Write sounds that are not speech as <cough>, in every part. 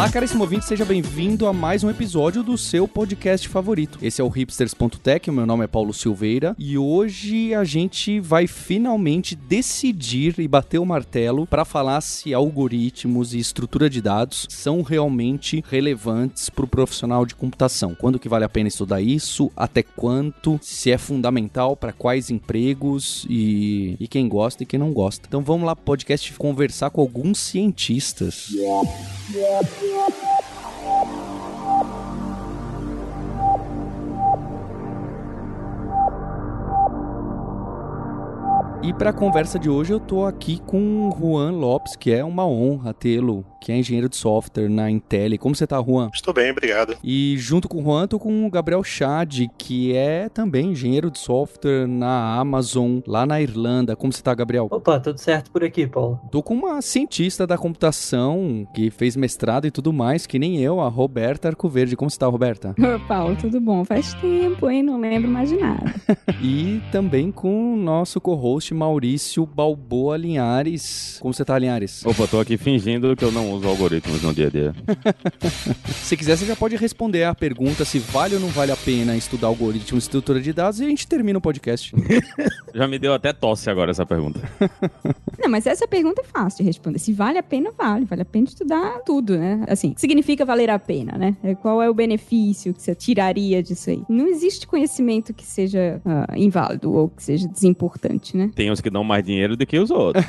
Olá, caríssimo ouvinte, seja bem-vindo a mais um episódio do seu podcast favorito. Esse é o hipsters.tech, meu nome é Paulo Silveira e hoje a gente vai finalmente decidir e bater o martelo para falar se algoritmos e estrutura de dados são realmente relevantes para o profissional de computação. Quando que vale a pena estudar isso, até quanto, se é fundamental para quais empregos e, e quem gosta e quem não gosta. Então vamos lá, podcast, conversar com alguns cientistas. E para a conversa de hoje eu tô aqui com o Juan Lopes, que é uma honra tê-lo, que é engenheiro de software na Intel. Como você tá, Juan? Estou bem, obrigado. E junto com o Juan, tô com o Gabriel Chad, que é também engenheiro de software na Amazon, lá na Irlanda. Como você tá, Gabriel? Opa, tudo certo por aqui, Paulo. Tô com uma cientista da computação que fez mestrado e tudo mais, que nem eu, a Roberta Arcoverde. Como você tá, Roberta? <laughs> Oi, Paulo, tudo bom? Faz tempo, hein? Não lembro mais de nada. <laughs> e também com o nosso co-host Maurício Balboa Linhares. Como você tá, Linhares? Opa, tô aqui fingindo que eu não uso algoritmos no dia a dia. <laughs> se quiser, você já pode responder a pergunta se vale ou não vale a pena estudar algoritmos e estrutura de dados e a gente termina o podcast. <laughs> já me deu até tosse agora essa pergunta. <laughs> Não, mas essa pergunta é fácil de responder. Se vale a pena, vale. Vale a pena estudar tudo, né? Assim, significa valer a pena, né? Qual é o benefício que você tiraria disso aí? Não existe conhecimento que seja uh, inválido ou que seja desimportante, né? Tem uns que dão mais dinheiro do que os outros.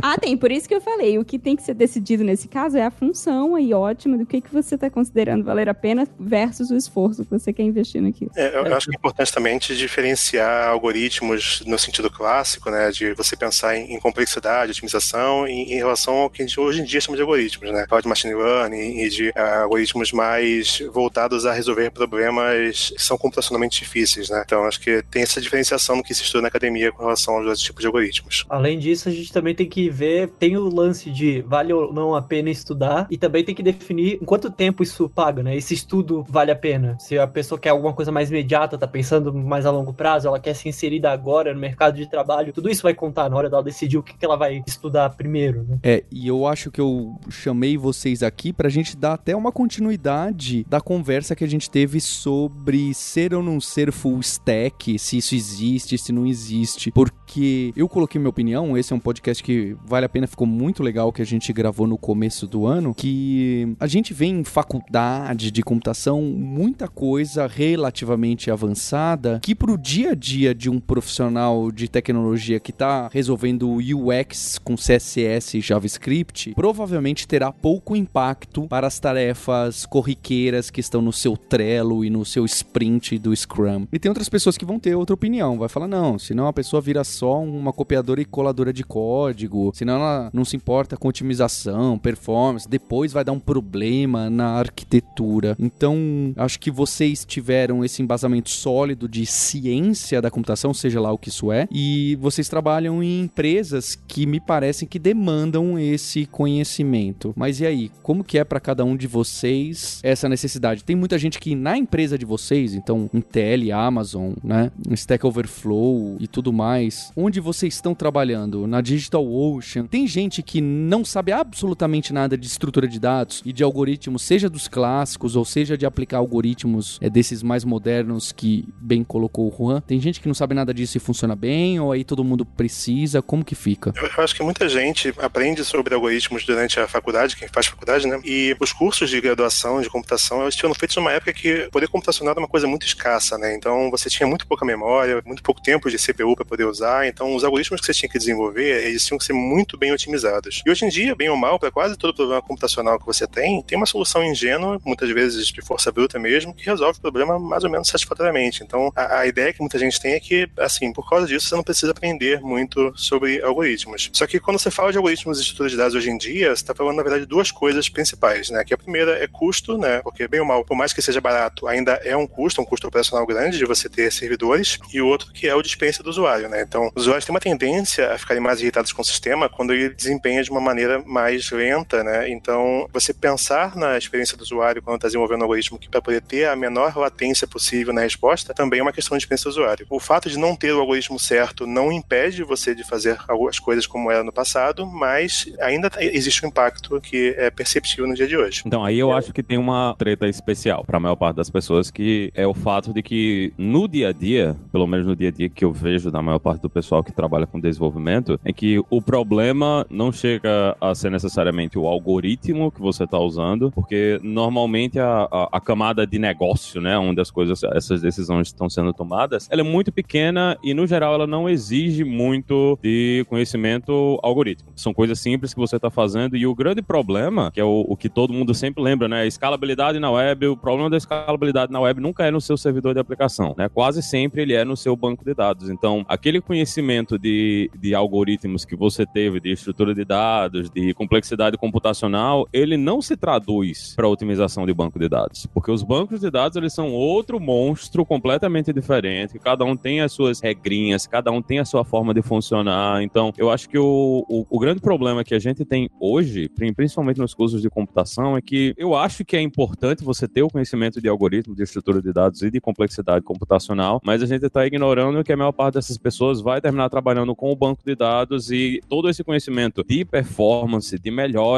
ah, tem. Por isso que eu falei. O que tem que ser decidido nesse caso é a função aí ótima do que, que você está considerando valer a pena versus o esforço que você quer investir naquilo. É, eu acho que é importante também diferenciar algoritmos no sentido clássico, né? De você pensar em, em complexidade, otimização, em, em, relação ao que a gente hoje em dia chama de algoritmos, né? Fala de machine learning e de uh, algoritmos mais voltados a resolver problemas que são computacionalmente difíceis, né? Então, acho que tem essa diferenciação no que se estuda na academia com relação aos outros tipos de algoritmos. Além disso, a gente também tem que ver, tem o lance de vale ou não a pena estudar e também tem que definir em quanto tempo isso paga, né? Esse estudo vale a pena. Se a pessoa quer alguma coisa mais imediata, tá pensando mais a longo prazo, ela quer se inserir agora no mercado de trabalho, tudo isso vai contar na hora dela decidir o que, que ela vai estudar primeiro, né? É, e eu acho que eu chamei vocês aqui pra gente dar até uma continuidade da conversa que a gente teve sobre ser ou não ser full stack, se isso existe, se não existe, porque eu coloquei minha opinião, esse é um podcast que vale a pena, ficou muito legal que a gente gravou no começo do ano, que a gente vê em faculdade de computação muita coisa relativamente avançada que pro dia a dia de um profissional de tecnologia que tá resolvendo UX com CSS e JavaScript, provavelmente terá pouco impacto para as tarefas corriqueiras que estão no seu Trello e no seu sprint do Scrum. E tem outras pessoas que vão ter outra opinião, vai falar não, senão a pessoa vira só uma copiadora e coladora de código, senão ela não se importa com otimização, performance, depois vai dar um problema na arquitetura. Então, acho que vocês tiveram esse embasamento sólido de ciência da computação, seja lá o que isso é, e vocês trabalham em empresas que me parecem que demandam esse conhecimento. Mas e aí, como que é para cada um de vocês essa necessidade? Tem muita gente que na empresa de vocês, então Intel, Amazon, né, Stack Overflow e tudo mais, onde vocês estão trabalhando? Na Digital Ocean, tem gente que não sabe absolutamente nada de estrutura de dados e de algoritmos, seja dos clássicos ou seja de aplicar algoritmos é, desses mais modernos que bem colocou o Juan. Tem gente que não sabe nada disso e funciona bem, ou aí todo mundo precisa, como que fica? Eu acho que muita gente aprende sobre algoritmos durante a faculdade, quem faz faculdade, né? E os cursos de graduação de computação, eles tinham feitos numa época que poder computacional era uma coisa muito escassa, né? Então você tinha muito pouca memória, muito pouco tempo de CPU para poder usar, então os algoritmos que você tinha que desenvolver, eles tinham que ser muito bem otimizados. E hoje em dia, bem ou mal, para quase todo problema computacional que você tem, tem uma solução ingênua, muitas vezes de força bruta mesmo, que resolve o problema mais ou menos satisfatoriamente. Então, a, a ideia que muita gente tem é que, assim, por causa disso, você não precisa aprender muito sobre algoritmos. Só que quando você fala de algoritmos e estruturas de dados hoje em dia, você está falando, na verdade, duas coisas principais, né? Que a primeira é custo, né? Porque, bem ou mal, por mais que seja barato, ainda é um custo, um custo operacional grande de você ter servidores, e o outro que é o dispensa do usuário, né? Então, os usuários têm uma tendência a ficarem mais irritados com o sistema quando ele desempenha de uma maneira mais lenta né? Então, você pensar na experiência do usuário quando está desenvolvendo um algoritmo para poder ter a menor latência possível na resposta, também é uma questão de experiência do usuário. O fato de não ter o algoritmo certo não impede você de fazer as coisas como era no passado, mas ainda existe um impacto que é perceptível no dia de hoje. Então, aí eu acho que tem uma treta especial para a maior parte das pessoas, que é o fato de que no dia a dia, pelo menos no dia a dia que eu vejo da maior parte do pessoal que trabalha com desenvolvimento, é que o problema não chega a ser necessariamente o algoritmo que você está usando, porque normalmente a, a, a, camada de negócio, né, onde as coisas, essas decisões estão sendo tomadas, ela é muito pequena e no geral ela não exige muito de conhecimento algorítmico. São coisas simples que você está fazendo e o grande problema, que é o, o, que todo mundo sempre lembra, né, escalabilidade na web, o problema da escalabilidade na web nunca é no seu servidor de aplicação, né, quase sempre ele é no seu banco de dados. Então, aquele conhecimento de, de algoritmos que você teve, de estrutura de dados, de complexidade computacional, ele não se traduz para otimização de banco de dados, porque os bancos de dados eles são outro monstro completamente diferente, cada um tem as suas regrinhas, cada um tem a sua forma de funcionar. Então, eu acho que o, o, o grande problema que a gente tem hoje, principalmente nos cursos de computação, é que eu acho que é importante você ter o conhecimento de algoritmos, de estrutura de dados e de complexidade computacional, mas a gente está ignorando que a maior parte dessas pessoas vai terminar trabalhando com o banco de dados e todo esse conhecimento de performance, de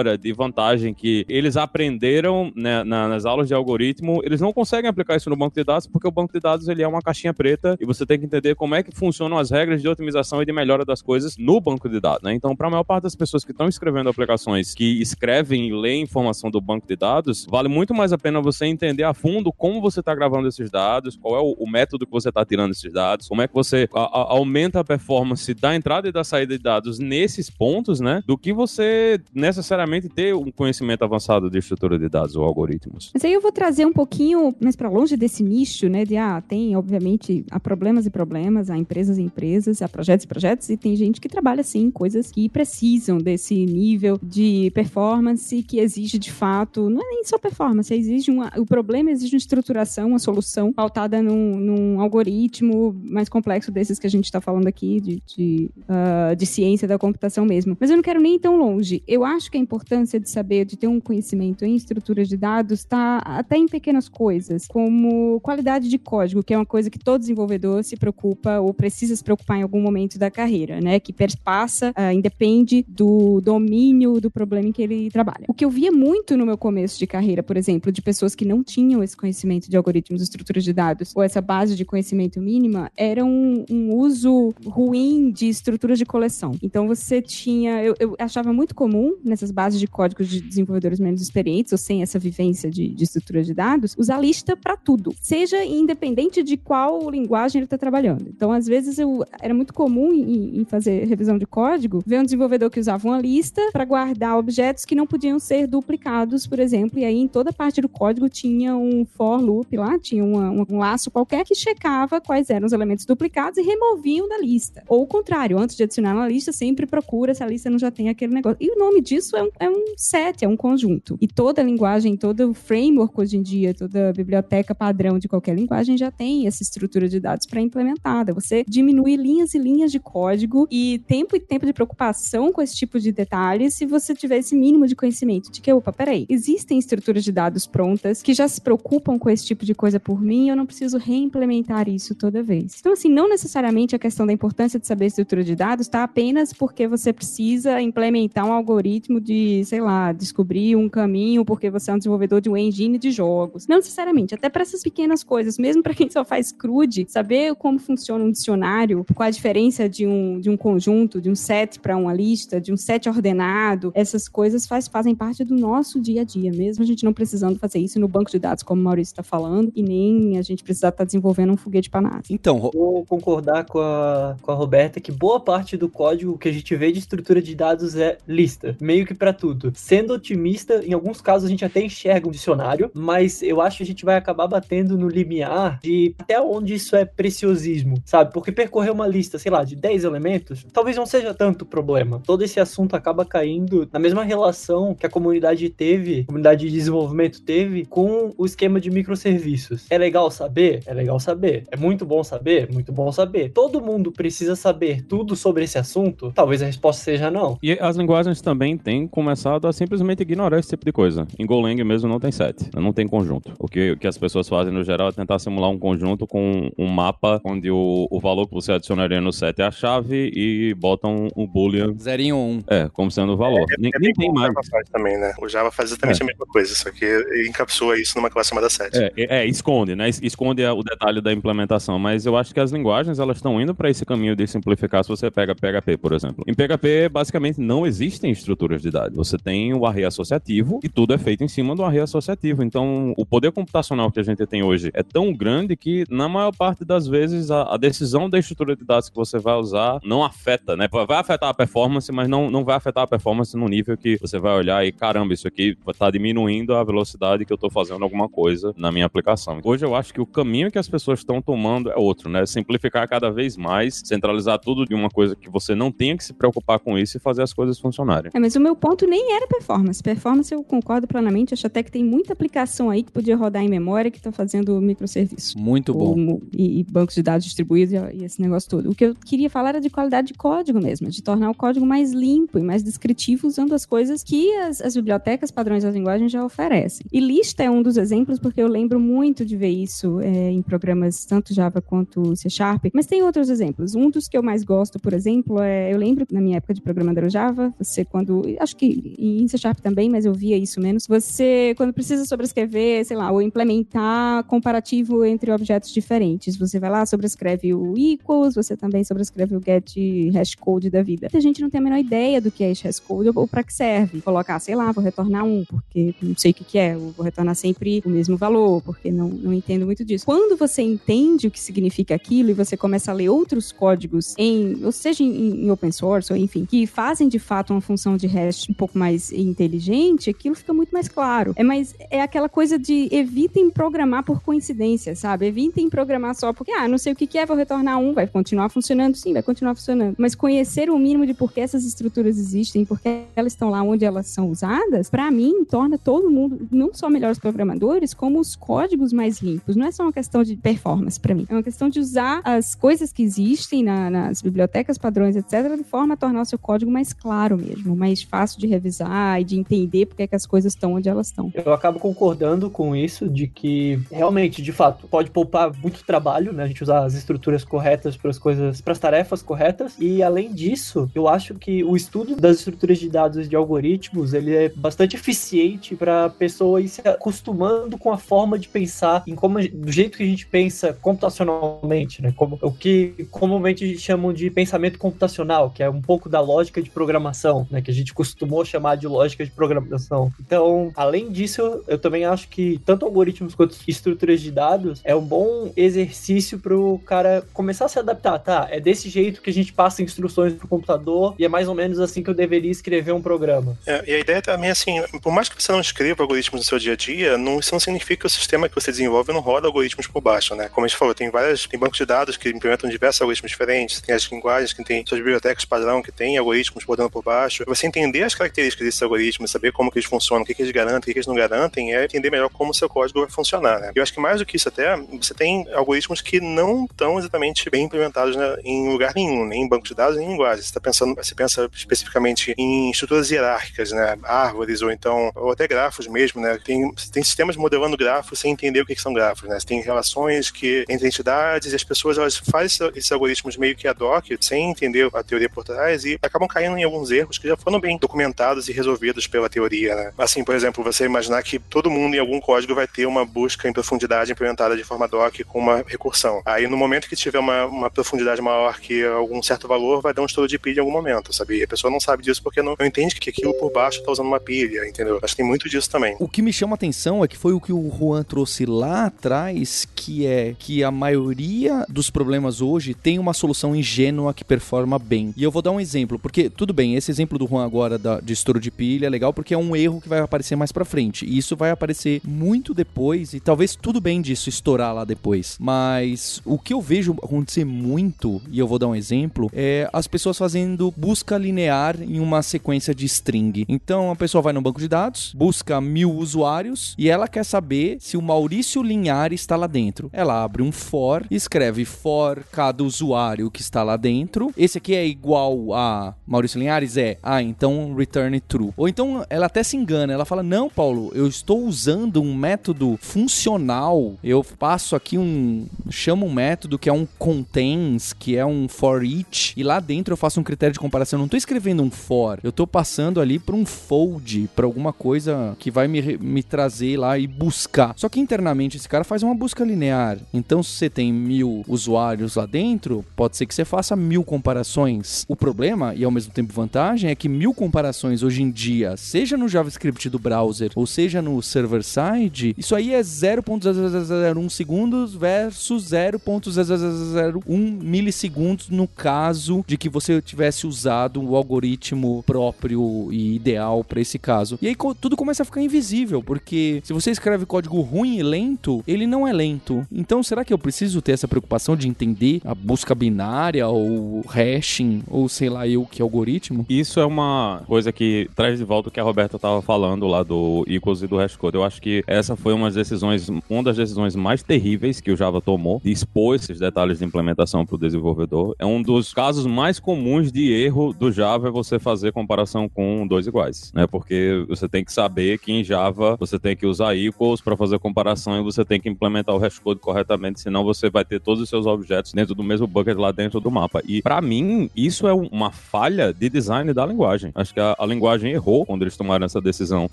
de vantagem que eles aprenderam né, na, nas aulas de algoritmo, eles não conseguem aplicar isso no banco de dados porque o banco de dados ele é uma caixinha preta e você tem que entender como é que funcionam as regras de otimização e de melhora das coisas no banco de dados. Né? Então, para a maior parte das pessoas que estão escrevendo aplicações que escrevem e leem informação do banco de dados, vale muito mais a pena você entender a fundo como você está gravando esses dados, qual é o, o método que você está tirando esses dados, como é que você a, a, aumenta a performance da entrada e da saída de dados nesses pontos, né? Do que você necessariamente ter um conhecimento avançado de estrutura de dados ou algoritmos. Mas aí eu vou trazer um pouquinho mais para longe desse nicho, né? De ah, tem, obviamente, há problemas e problemas, há empresas e empresas, há projetos e projetos, e tem gente que trabalha sim, coisas que precisam desse nível de performance que exige de fato, não é nem só performance, exige uma, o problema exige uma estruturação, uma solução pautada num, num algoritmo mais complexo desses que a gente está falando aqui, de, de, uh, de ciência da computação mesmo. Mas eu não quero nem ir tão longe. Eu acho que a importância de saber, de ter um conhecimento em estruturas de dados, está até em pequenas coisas, como qualidade de código, que é uma coisa que todo desenvolvedor se preocupa ou precisa se preocupar em algum momento da carreira, né? Que perpassa, uh, independe do domínio do problema em que ele trabalha. O que eu via muito no meu começo de carreira, por exemplo, de pessoas que não tinham esse conhecimento de algoritmos, estruturas de dados, ou essa base de conhecimento mínima, era um, um uso ruim de estruturas de coleção. Então você tinha, eu, eu, achava muito comum nessas bases de códigos de desenvolvedores menos experientes ou sem essa vivência de, de estrutura de dados, usar lista para tudo, seja independente de qual linguagem ele está trabalhando. Então às vezes eu era muito comum em, em fazer revisão de código ver um desenvolvedor que usava uma lista para guardar objetos que não podiam ser duplicados, por exemplo, e aí em toda parte do código tinha um for loop lá, tinha uma, um laço qualquer que checava quais eram os elementos duplicados e removiam da lista. Ou o contrário, antes de adicionar na lista, sempre procura se a lista não já tem aquele negócio. E o nome disso é um, é um set, é um conjunto. E toda linguagem, todo framework hoje em dia, toda biblioteca padrão de qualquer linguagem já tem essa estrutura de dados pré-implementada. Você diminui linhas e linhas de código e tempo e tempo de preocupação com esse tipo de detalhes se você tiver esse mínimo de conhecimento de que, opa, peraí, existem estruturas de dados prontas que já se preocupam com esse tipo de coisa por mim eu não preciso reimplementar isso toda vez. Então, assim, não necessariamente a questão da importância de saber estrutura de dados está apenas porque você precisa implementar um algoritmo de, sei lá, descobrir um caminho porque você é um desenvolvedor de um engine de jogos. Não necessariamente, até para essas pequenas coisas, mesmo para quem só faz CRUD, saber como funciona um dicionário, qual a diferença de um, de um conjunto, de um set para uma lista, de um set ordenado, essas coisas faz, fazem parte do nosso dia a dia, mesmo a gente não precisando fazer isso no banco de dados, como o Maurício está falando, e nem a gente precisar estar tá desenvolvendo um foguete para nada. Então, vou concordar com a, com a Roberta que boa parte do código que a gente vê de estrutura de dados é lista, meio que para tudo. Sendo otimista, em alguns casos a gente até enxerga um dicionário, mas eu acho que a gente vai acabar batendo no limiar de até onde isso é preciosismo, sabe? Porque percorrer uma lista, sei lá, de 10 elementos, talvez não seja tanto problema. Todo esse assunto acaba caindo na mesma relação que a comunidade teve, a comunidade de desenvolvimento teve com o esquema de microserviços. É legal saber? É legal saber. É muito bom saber? Muito bom saber. Todo mundo precisa saber tudo sobre esse assunto? Talvez a resposta seja não. E as linguagens também têm começado a simplesmente ignorar esse tipo de coisa. Em Golang mesmo não tem set, não tem conjunto. O que, o que as pessoas fazem no geral é tentar simular um conjunto com um mapa onde o, o valor que você adicionaria no set é a chave e botam um, um boolean. Zerinho um. É, como sendo o valor. É, nem, é nem tem o mais. Java faz também, né? O Java faz exatamente É. a mesma coisa, só que encapsula isso numa classe chamada set. É, é, é, esconde, né? Es- Esconde o detalhe da implementação, mas eu acho que as linguagens elas estão indo para esse caminho de simplificar. Se você pega PHP, por exemplo, em PHP basicamente não existem estruturas de dados. Você tem o array associativo e tudo é feito em cima do array associativo. Então, o poder computacional que a gente tem hoje é tão grande que na maior parte das vezes a, a decisão da estrutura de dados que você vai usar não afeta, né? Vai afetar a performance, mas não, não vai afetar a performance no nível que você vai olhar e caramba, isso aqui está diminuindo a velocidade que eu estou fazendo alguma coisa na minha aplicação. Hoje eu acho que o caminho que as pessoas estão tomando é outro, né? Simplificar cada vez mais, centralizar tudo de uma coisa que você não tenha que se preocupar com isso e fazer as coisas funcionarem. É, mas o meu ponto nem era performance. Performance eu concordo plenamente. Acho até que tem muita aplicação aí que podia rodar em memória que tá fazendo microserviço. Muito bom. Ou- e, e bancos de dados distribuídos e, e esse negócio todo. O que eu queria falar era de qualidade de código mesmo, de tornar o código mais limpo e mais descritivo usando as coisas que as, as bibliotecas padrões da linguagem já oferecem. E lista é um dos exemplos porque eu lembro muito de ver isso é, em programas tanto Java quanto C Sharp, mas tem outros exemplos. Um dos que eu mais gosto, por exemplo, é eu lembro na minha época de programador Java, você quando acho que em C Sharp também, mas eu via isso menos. Você quando precisa sobrescrever, sei lá, ou implementar comparativo entre objetos diferentes, você vai lá, sobrescreve o equals, você também sobrescreve o get hashcode da vida. A gente não tem a menor ideia do que é esse hashcode ou para que serve. Colocar, sei lá, vou retornar um, porque não sei o que, que é, ou vou retornar sempre o mesmo valor, porque não, não entendo muito disso. Quando você entende o que significa aquilo e você começa a ler outros códigos em, ou seja, em, em open source, ou enfim, que fazem de fato uma função de hash pouco mais inteligente, aquilo fica muito mais claro. É mais é aquela coisa de evitem programar por coincidência, sabe? Evitem programar só porque, ah, não sei o que, que é, vou retornar um, vai continuar funcionando, sim, vai continuar funcionando. Mas conhecer o mínimo de por que essas estruturas existem, por que elas estão lá onde elas são usadas, para mim, torna todo mundo, não só melhores programadores, como os códigos mais limpos. Não é só uma questão de performance para mim, é uma questão de usar as coisas que existem na- nas bibliotecas, padrões, etc., de forma a tornar o seu código mais claro mesmo, mais fácil de revisar e de entender por que, é que as coisas estão onde elas estão. Eu acabo concordando com isso, de que realmente, de fato, pode poupar muito trabalho, né? A gente usar as estruturas corretas para as coisas, para as tarefas corretas. E além disso, eu acho que o estudo das estruturas de dados de algoritmos, ele é bastante eficiente para a pessoa ir se acostumando com a forma de pensar em como do jeito que a gente pensa computacionalmente, né? Como o que comumente chamam de pensamento computacional, que é um pouco da lógica de programação, né? Que a gente costumou chamar de lógica de programação. Então, além disso, eu também acho que tanto algoritmos quanto estruturas de dados é um bom exercício para o cara começar a se adaptar, tá? É desse jeito que a gente passa instruções pro computador e é mais ou menos assim que eu deveria escrever um programa. É, e a ideia também é assim, por mais que você não escreva algoritmos no seu dia a dia, não, isso não significa que o sistema que você desenvolve não roda algoritmos por baixo, né? Como a gente falou, tem várias, tem bancos de dados que implementam diversos algoritmos diferentes, tem as linguagens que tem suas bibliotecas padrão que tem algoritmos rodando por baixo. Você entender as características desses algoritmos, saber como que eles funcionam, o que, que eles garantem, o que, que eles não garantem, é entender melhor como o seu código vai funcionar, né? Eu acho que mais do que isso até, você tem algoritmos que não estão exatamente bem implementados né, em lugar nenhum, nem em banco de dados, nem em linguagens. Você tá pensando, você pensa especificamente em estruturas hierárquicas, né? Árvores ou então, ou até grafos mesmo, né? Tem, tem sistemas modelando grafos sem entender o que, que são grafos, né? Você tem relações que entre entidades e as pessoas elas fazem esses algoritmos meio que ad hoc, sem entender a teoria por trás e acabam caindo em alguns erros que já foram bem documentados e resolvidos pela teoria, né? Assim, por exemplo, você imaginar que todo mundo em algum código vai ter uma busca em profundidade implementada de forma doc com uma recursão. Aí no momento que tiver uma, uma profundidade maior que algum certo valor, vai dar um estouro de pilha em algum momento, sabe? E a pessoa não sabe disso porque não, não entende que aquilo por baixo tá usando uma pilha, entendeu? Acho que tem muito disso também. O que me chama a atenção é que foi o que o Juan trouxe lá atrás, que é que a maioria dos problemas hoje tem uma solução ingênua que performa bem. E eu vou dar um exemplo, porque tudo bem, esse exemplo do Juan agora da, de estouro de pilha é legal porque é um erro que vai aparecer mais pra frente. E isso vai aparecer muito depois e talvez tudo bem disso estourar lá depois. Mas o que eu vejo acontecer muito, e eu vou dar um exemplo, é as pessoas fazendo busca linear em uma sequência de string. Então a pessoa vai no banco de dados, busca mil usuários e ela quer saber se o Maurício Linhares está lá dentro. Ela abre um for, escreve for cada usuário que está lá dentro. Esse aqui é igual a Maurício Linhares? É. Ah, então return true. Ou então ela até se engana, ela fala: "Não, Paulo, eu estou usando um método funcional. Eu passo aqui um chamo um método que é um contains, que é um for each, e lá dentro eu faço um critério de comparação. Eu não estou escrevendo um for, eu estou passando ali para um fold, para alguma coisa que vai me, me trazer lá e buscar. Só que internamente esse cara faz uma busca linear. Então, se você tem mil usuários lá dentro, pode ser que você faça mil comparações. O problema, e ao mesmo tempo vantagem, é que mil comparações hoje em dia, seja no JavaScript do browser ou seja no server-side, isso aí é 0.0001 segundos versus 0.0001 milissegundos no caso de que você tivesse usado o algoritmo próprio e ideal para esse caso. E aí tudo começa a ficar invisível, porque se você escreve código ruim e lento, ele não é lento. Então, será que eu preciso ter essa preocupação de entender a busca binária ou hashing ou sei lá eu que algoritmo? Isso é uma coisa que traz de volta o que a Roberta estava falando lá do equals e do hashcode. Eu acho que essa foi uma das decisões, uma das decisões mais terríveis que o Java tomou de expor esses detalhes de implementação para o desenvolvedor. É um dos casos mais comuns de erro do Java é você fazer comparação com dois iguais, né? Porque você tem que saber que em Java você tem que usar equals para fazer comparação e você tem que implementar o hashcode corretamente, senão você vai ter todos os seus objetos dentro do mesmo bucket lá dentro do mapa. E para mim, isso é uma falha de design da linguagem. Acho que a, a, linguagem errou quando eles tomaram essa decisão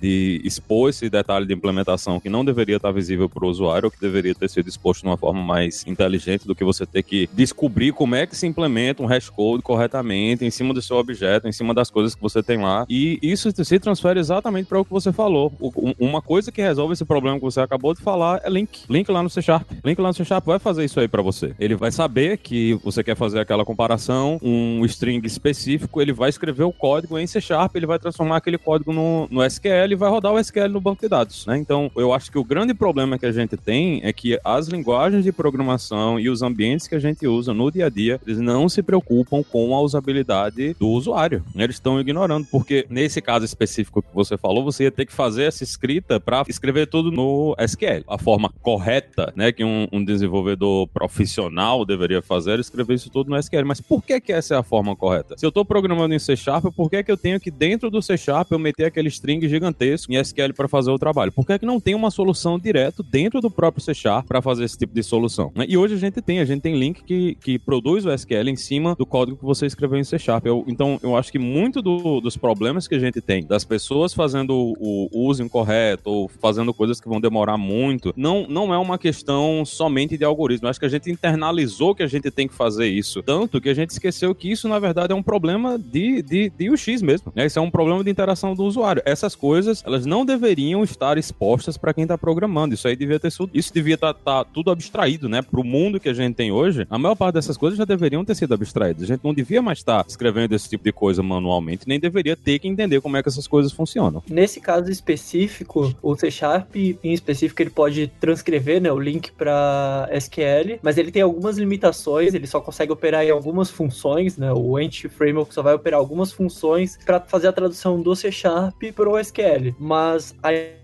de expor esse detalhe de implementação que não deveria estar visível para o usuário, ou que deveria ter sido exposto de uma forma mais inteligente do que você ter que descobrir como é que se implementa um hashcode corretamente em cima do seu objeto, em cima das coisas que você tem lá. E isso se transfere exatamente para o que você falou. O, uma coisa que resolve esse problema que você acabou de falar é link. Link lá no C Sharp. Link lá no C Sharp vai fazer isso aí para você. Ele vai saber que você quer fazer aquela comparação, um string específico, ele vai escrever o código em C Sharp, ele vai transformar aquele código no, no SQL e vai rodar o SQL no banco de dados, né? Então, eu acho que o grande problema que a gente tem é que as linguagens de programação e os ambientes que a gente usa no dia a dia, eles não se preocupam com a usabilidade do usuário. Eles estão ignorando, porque nesse caso específico que você falou, você ia ter que fazer essa escrita para escrever tudo no SQL. A forma correta, né, que um, um desenvolvedor profissional deveria fazer é escrever isso tudo no SQL. Mas por que que essa é a forma correta? Se eu estou programando em C Sharp, por que que eu tenho que dentro do C Sharp eu meter aquele string gigantesco em SQL para fazer o trabalho? Por que que não tem uma solução direto dentro do próprio C Sharp para fazer esse tipo de solução? Né? E hoje a gente tem, a gente tem link que, que produz o SQL em cima do código que você escreveu em C Sharp. Eu, então, eu acho que muito do, dos problemas que a gente tem, das pessoas fazendo o, o uso incorreto ou fazendo coisas que vão demorar muito, não, não é uma questão somente de algoritmo. Eu acho que a gente internalizou que a gente tem que fazer isso. Tanto que a gente esqueceu que isso, na verdade, é um problema de, de, de UX mesmo. Né? Isso é um problema de interação do usuário. Essas coisas, elas não deveriam estar expostas para quem está programando. Isso aí devia ter sido, isso devia estar tá, tá tudo abstraído, né? Para o mundo que a gente tem hoje, a maior parte dessas coisas já deveriam ter sido abstraídas. A gente não devia mais estar tá escrevendo esse tipo de coisa manualmente, nem deveria ter que entender como é que essas coisas funcionam. Nesse caso específico, o C Sharp, em específico, ele pode transcrever né, o link para SQL, mas ele tem algumas limitações, ele só consegue operar em algumas funções, né? O Entity Framework só vai operar algumas funções para fazer a tradução do C Sharp para o SQL. Mas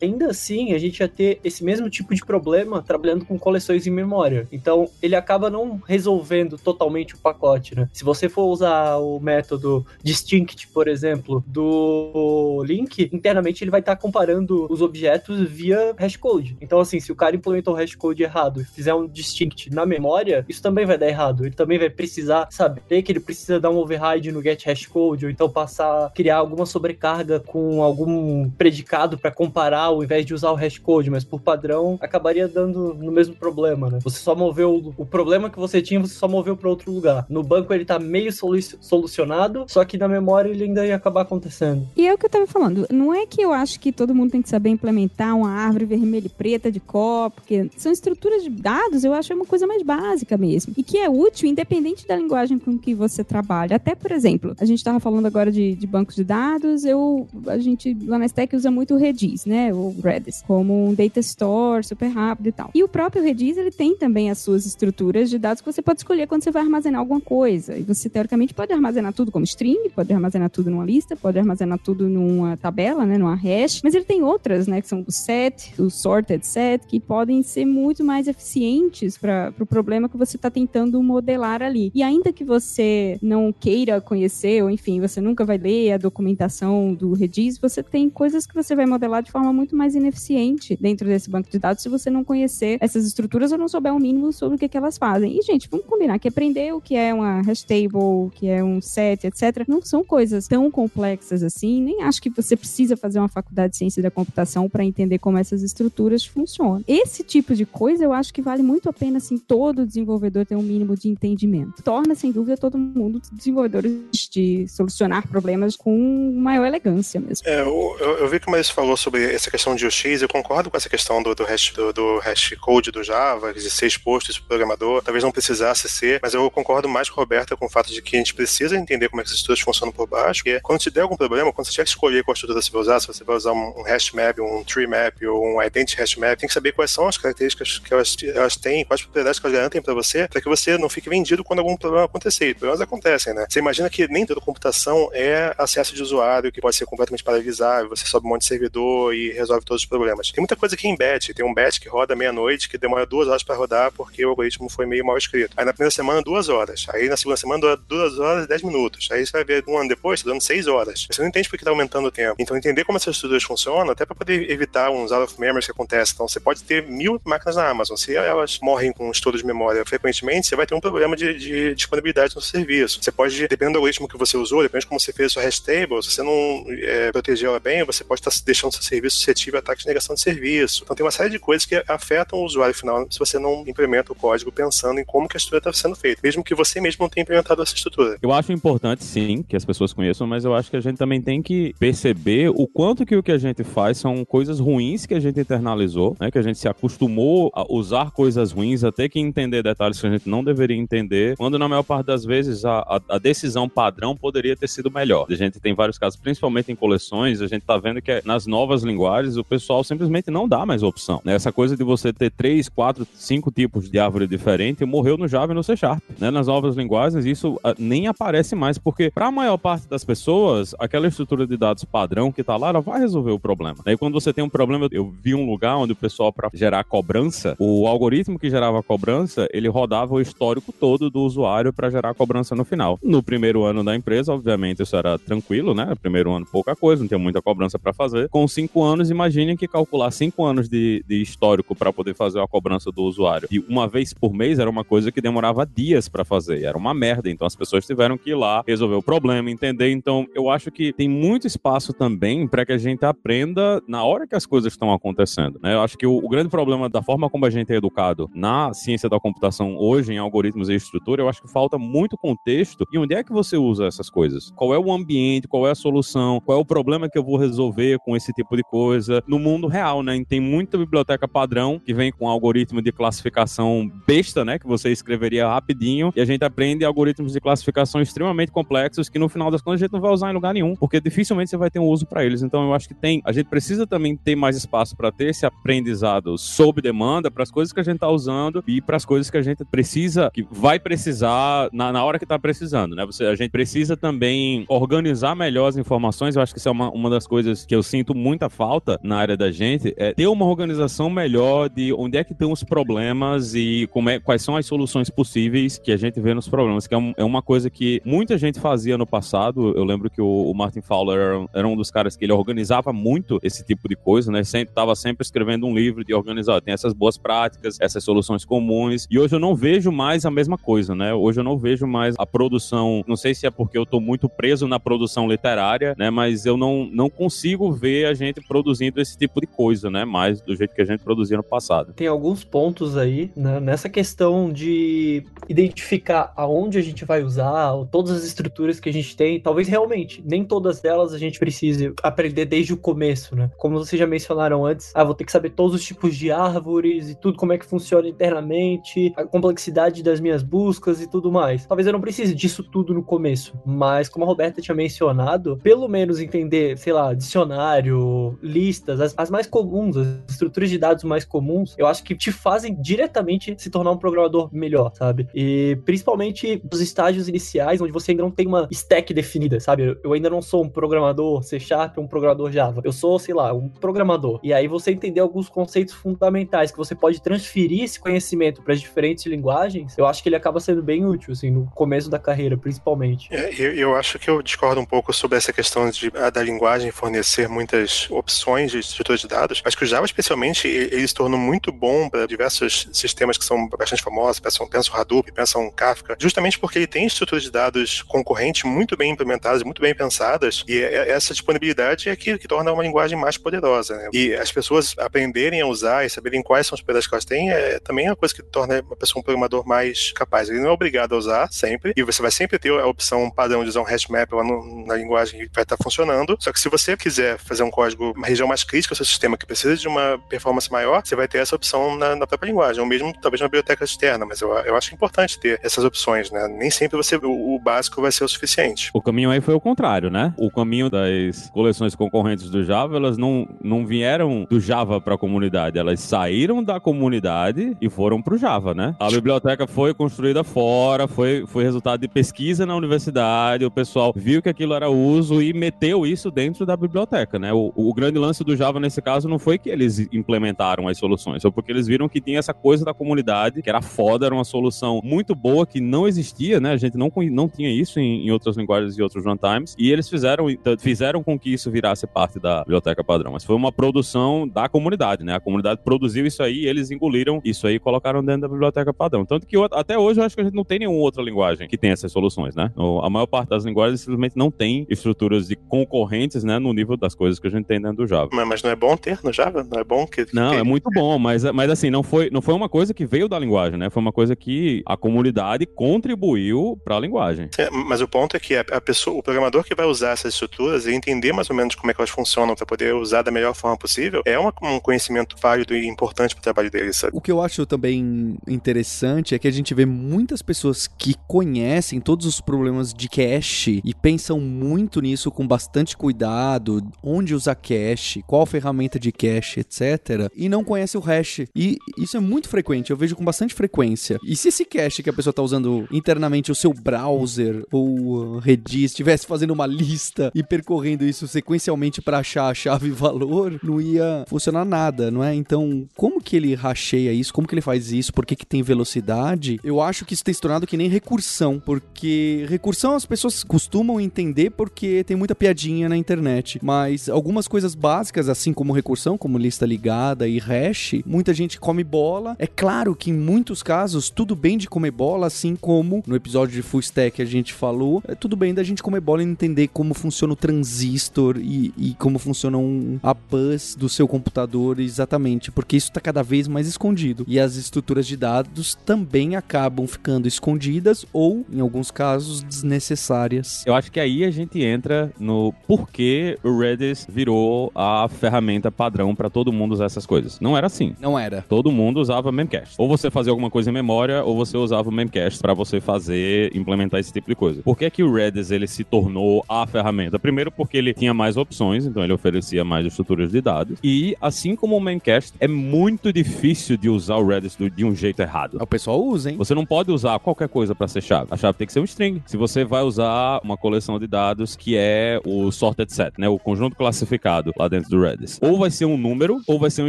ainda assim, a gente ia ter esse mesmo tipo de problema trabalhando com coleções em memória. Então, ele acaba não resolvendo totalmente o pacote, né? Se você for usar o método distinct, por exemplo, do link, internamente ele vai estar tá comparando os objetos via hashcode. Então, assim, se o cara implementou o hashcode errado e fizer um distinct na memória, isso também vai dar errado. Ele também vai precisar saber que ele precisa dar um override no get hashcode ou então passar, criar alguma sobrecarga com algum predicado para comparar ao invés de usar o hashcode, mas por padrão acabaria dando no mesmo problema, né? Você só moveu o problema que você tinha, você só moveu para outro lugar. No banco ele tá meio solu solucionado, só que na memória ele ainda ia acabar acontecendo. E é o que eu tava falando, não é que eu acho que todo mundo tem que saber implementar uma árvore vermelha e preta de copo, porque são estruturas de dados, eu acho é uma coisa mais básica mesmo. E que é útil independente da linguagem com que você trabalha. Até, por exemplo, a gente tava falando agora de, de bancos de dados, eu, a gente lá na Stack usa muito o Redis, né, o Redis, como um data store super rápido e tal. E o próprio Redis, ele tem também as suas estruturas de dados que você pode escolher quando você vai armazenar alguma coisa. E você, teoricamente, pode armazenar tudo como string, pode armazenar tudo numa lista, pode armazenar tudo numa tabela, né, numa hash, mas ele tem outras, né, que são o set, o sorted set, que podem ser muito mais eficientes para o pro problema que você está tentando modelar ali. E ainda que você não queira conhecer, ou enfim, você nunca vai ler documentação do Redis, você tem coisas que você vai modelar de forma muito mais ineficiente dentro desse banco de dados se você não conhecer essas estruturas ou não souber o mínimo sobre o que, que elas fazem. E, gente, vamos combinar que aprender o que é uma hash table, o que é um set, etc., não são coisas tão complexas assim. Nem acho que você precisa fazer uma faculdade de ciência da computação para entender como essas estruturas funcionam. Esse tipo de coisa eu acho que vale muito a pena, assim, todo desenvolvedor ter um mínimo de entendimento. Torna, sem dúvida, todo mundo desenvolvedores de solucionar problemas com maior elegância mesmo. É, eu, eu, eu vi que o Maris falou sobre essa questão de UX, eu concordo com essa questão do, do, hash, do, do hash code do Java, de ser exposto esse programador, talvez não precisasse ser, mas eu concordo mais com a Roberta com o fato de que a gente precisa entender como é que essas estruturas funcionam por baixo, porque quando te der algum problema, quando você tiver que escolher qual estrutura você vai usar, se você vai usar um hash map, um tree map ou um identity hash map, tem que saber quais são as características que elas, elas têm, quais propriedades que elas garantem para você, para que você não fique vendido quando algum problema acontecer. E problemas acontecem, né? Você imagina que nem toda computação é acesso de usuário, que pode ser completamente paralisável, você sobe um monte de servidor e resolve todos os problemas. Tem muita coisa que embete, tem um batch que roda meia-noite, que demora duas horas para rodar porque o algoritmo foi meio mal escrito. Aí na primeira semana, duas horas. Aí na segunda semana, duas horas e dez minutos. Aí você vai ver um ano depois, tá dando seis horas. Você não entende porque tá aumentando o tempo. Então entender como essas estruturas funcionam, até para poder evitar uns out of memory que acontecem. Então você pode ter mil máquinas na Amazon. Se elas morrem com estouro de memória frequentemente, você vai ter um problema de, de disponibilidade no serviço. Você pode, dependendo do algoritmo que você usou, depende de como você fez a sua hash table, se você não é, protegeu ela bem, você pode estar tá deixando seu serviço suscetível a ataques de negação de serviço. Então tem uma série de coisas que afetam o usuário final se você não implementa o código pensando em como que a estrutura está sendo feita, mesmo que você mesmo não tenha implementado essa estrutura. Eu acho importante, sim, que as pessoas conheçam, mas eu acho que a gente também tem que perceber o quanto que o que a gente faz são coisas ruins que a gente internalizou, né? Que a gente se acostumou a usar coisas ruins, a ter que entender detalhes que a gente não deveria entender, quando na maior parte das vezes a, a, a decisão padrão poderia ter sido melhor. A gente tem vários casos, principalmente em coleções, a gente tá vendo que nas novas linguagens o pessoal simplesmente não dá mais opção. Né? Essa coisa de você ter três, quatro, cinco tipos de árvore diferente morreu no Java e no C Sharp. Né? Nas novas linguagens isso uh, nem aparece mais, porque para a maior parte das pessoas, aquela estrutura de dados padrão que tá lá, ela vai resolver o problema. Aí quando você tem um problema, eu vi um lugar onde o pessoal para gerar cobrança, o algoritmo que gerava a cobrança, ele rodava o histórico todo do usuário para gerar a cobrança no final. No primeiro ano da empresa, obviamente, isso era tranquilo, né? Primeiro ano pouca coisa, não tinha muita cobrança para fazer. Com cinco anos, imagine que calcular cinco anos de, de histórico para poder fazer a cobrança do usuário e uma vez por mês era uma coisa que demorava dias para fazer. Era uma merda. Então as pessoas tiveram que ir lá resolver o problema, entender. Então eu acho que tem muito espaço também para que a gente aprenda na hora que as coisas estão acontecendo. Né? Eu acho que o, o, grande problema da forma como a gente é educado na ciência da computação hoje, em algoritmos e estrutura, eu acho que falta muito contexto e onde é que você usa essas coisas. Qual é o ambiente, qual é a solução, qual é o problema que eu vou resolver com esse tipo de coisa no mundo real, né? E tem muita biblioteca padrão que vem com algoritmo de classificação besta, né? Que você escreveria rapidinho e a gente aprende algoritmos de classificação extremamente complexos que no final das contas a gente não vai usar em lugar nenhum, porque dificilmente você vai ter um uso para eles. Então eu acho que tem, a gente precisa também ter mais espaço para ter esse aprendizado sob demanda para as coisas que a gente está usando e para as coisas que a gente precisa, que vai precisar na, na hora que está precisando, né? Você, a gente precisa também organizar melhor as informações. Eu acho que isso é uma, uma das coisas que eu sinto muita falta na área da gente, é ter uma organização melhor de onde é que tem os problemas e como é, quais são as soluções possíveis que a gente vê nos problemas, que é, um, é uma coisa que muita gente fazia no passado. Eu lembro que o, o Martin Fowler era, era, um dos caras que ele organizava muito esse tipo de coisa, né? Sempre estava sempre escrevendo um livro de organizar, tem essas boas práticas, essas soluções comuns. E hoje eu não vejo mais a mesma coisa, né? Hoje eu não vejo mais a produção, não sei se é porque eu estou muito preso na produção literária, né? Mas eu não, não consigo ver a gente produzindo esse tipo de coisa, né? Mais do jeito que a gente produzia no passado. Tem alguns pontos aí né, nessa questão de identificar aonde a gente vai usar, todas as estruturas que a gente tem. Talvez realmente nem todas delas a gente precise aprender desde o começo, né? Como vocês já mencionaram antes, ah, vou ter que saber todos os tipos de árvores e tudo como é que funciona internamente, a complexidade das minhas buscas e tudo mais. Talvez eu não precise disso tudo no começo, mas como a Roberta tinha mencionado, pelo menos entender, sei lá, dicionário, listas, as, as mais comuns, as estruturas de dados mais comuns, eu acho que te fazem diretamente se tornar um programador melhor, sabe? E principalmente nos estágios iniciais, onde você ainda não tem uma stack definida, sabe? Eu ainda não sou um programador C Sharp, um programador Java. Eu sou, sei lá, um programador. E aí você entender alguns conceitos fundamentais que você pode transferir esse conhecimento para as diferentes linguagens, eu acho que ele acaba sendo bem útil, assim, no começo da carreira, principalmente. É, eu, eu, acho que eu discordo um pouco pouco sobre essa questão de, da linguagem fornecer muitas opções de estrutura de dados. Acho que o Java, especialmente, ele se tornou muito bom para diversos sistemas que são bastante famosos, pensam, pensam Hadoop, pensam Kafka, justamente porque ele tem estruturas de dados concorrentes muito bem implementadas, muito bem pensadas, e é, é, essa disponibilidade é que, que torna uma linguagem mais poderosa. Né? E as pessoas aprenderem a usar e saberem quais são as propriedades que elas têm é também uma coisa que torna uma pessoa um programador mais capaz. Ele não é obrigado a usar sempre, e você vai sempre ter a opção padrão de usar um hash map no, na linguagem vai estar funcionando. Só que se você quiser fazer um código, uma região mais crítica do seu sistema que precisa de uma performance maior, você vai ter essa opção na, na própria linguagem, ou mesmo talvez na biblioteca externa, mas eu, eu acho importante ter essas opções, né? Nem sempre você o, o básico vai ser o suficiente. O caminho aí foi o contrário, né? O caminho das coleções concorrentes do Java, elas não, não vieram do Java para a comunidade, elas saíram da comunidade e foram pro Java, né? A biblioteca foi construída fora, foi, foi resultado de pesquisa na universidade, o pessoal viu que aquilo era uso e meteu isso dentro da biblioteca, né? O, o grande lance do Java nesse caso não foi que eles implementaram as soluções, foi porque eles viram que tinha essa coisa da comunidade, que era foda, era uma solução muito boa que não existia, né? A gente não, não tinha isso em, em outras linguagens e outros runtimes, e eles fizeram, fizeram com que isso virasse parte da biblioteca padrão. Mas foi uma produção da comunidade, né? A comunidade produziu isso aí, eles engoliram isso aí e colocaram dentro da biblioteca padrão. Tanto que até hoje eu acho que a gente não tem nenhuma outra linguagem que tenha essas soluções, né? A maior parte das linguagens simplesmente não tem estruturas de concorrentes, né, no nível das coisas que a gente tem dentro do Java. Mas, mas não é bom ter no Java? Não é bom que. Não, é muito bom, mas, mas assim, não foi, não foi uma coisa que veio da linguagem, né? Foi uma coisa que a comunidade contribuiu para a linguagem. É, mas o ponto é que a, a, pessoa, o programador que vai usar essas estruturas e entender mais ou menos como é que elas funcionam para poder usar da melhor forma possível, é uma, um conhecimento válido e importante para o trabalho dele, sabe? O que eu acho também interessante é que a gente vê muitas pessoas que conhecem todos os problemas de cache e pensam muito nisso com bastante cuidado, onde usar cache, qual ferramenta de cache, etc. E não conhece o hash. E isso é muito frequente, eu vejo com bastante frequência. E se esse cache que a pessoa está usando internamente o seu browser ou Redis estivesse fazendo uma lista e percorrendo isso sequencialmente para achar a chave valor, não ia funcionar nada, não é? Então, como que ele racheia isso? Como que ele faz isso? Por que, que tem velocidade? Eu acho que isso tem se tornado que nem recursão, porque recursão as pessoas costumam entender porque tem muita piadinha na internet, mas algumas coisas básicas, assim como recursão, como lista ligada e hash, muita gente come bola. É claro que em muitos casos tudo bem de comer bola, assim como no episódio de Full Stack a gente falou, é tudo bem da gente comer bola e entender como funciona o transistor e, e como funciona um, a bus do seu computador exatamente, porque isso está cada vez mais escondido e as estruturas de dados também acabam ficando escondidas ou, em alguns casos, desnecessárias. Eu acho que aí a gente entra no porquê o Redis virou a ferramenta padrão para todo mundo usar essas coisas. Não era assim. Não era. Todo mundo usava Memcached. Ou você fazia alguma coisa em memória, ou você usava o Memcached para você fazer, implementar esse tipo de coisa. Por que que o Redis ele se tornou a ferramenta? Primeiro porque ele tinha mais opções, então ele oferecia mais estruturas de dados. E assim como o Memcached, é muito difícil de usar o Redis de um jeito errado. O pessoal usa, hein? Você não pode usar qualquer coisa para ser chave. A chave tem que ser um string. Se você vai usar uma coleção de dados que é o sorted set, né, o conjunto classificado lá dentro do Redis, ou vai ser um número, ou vai ser um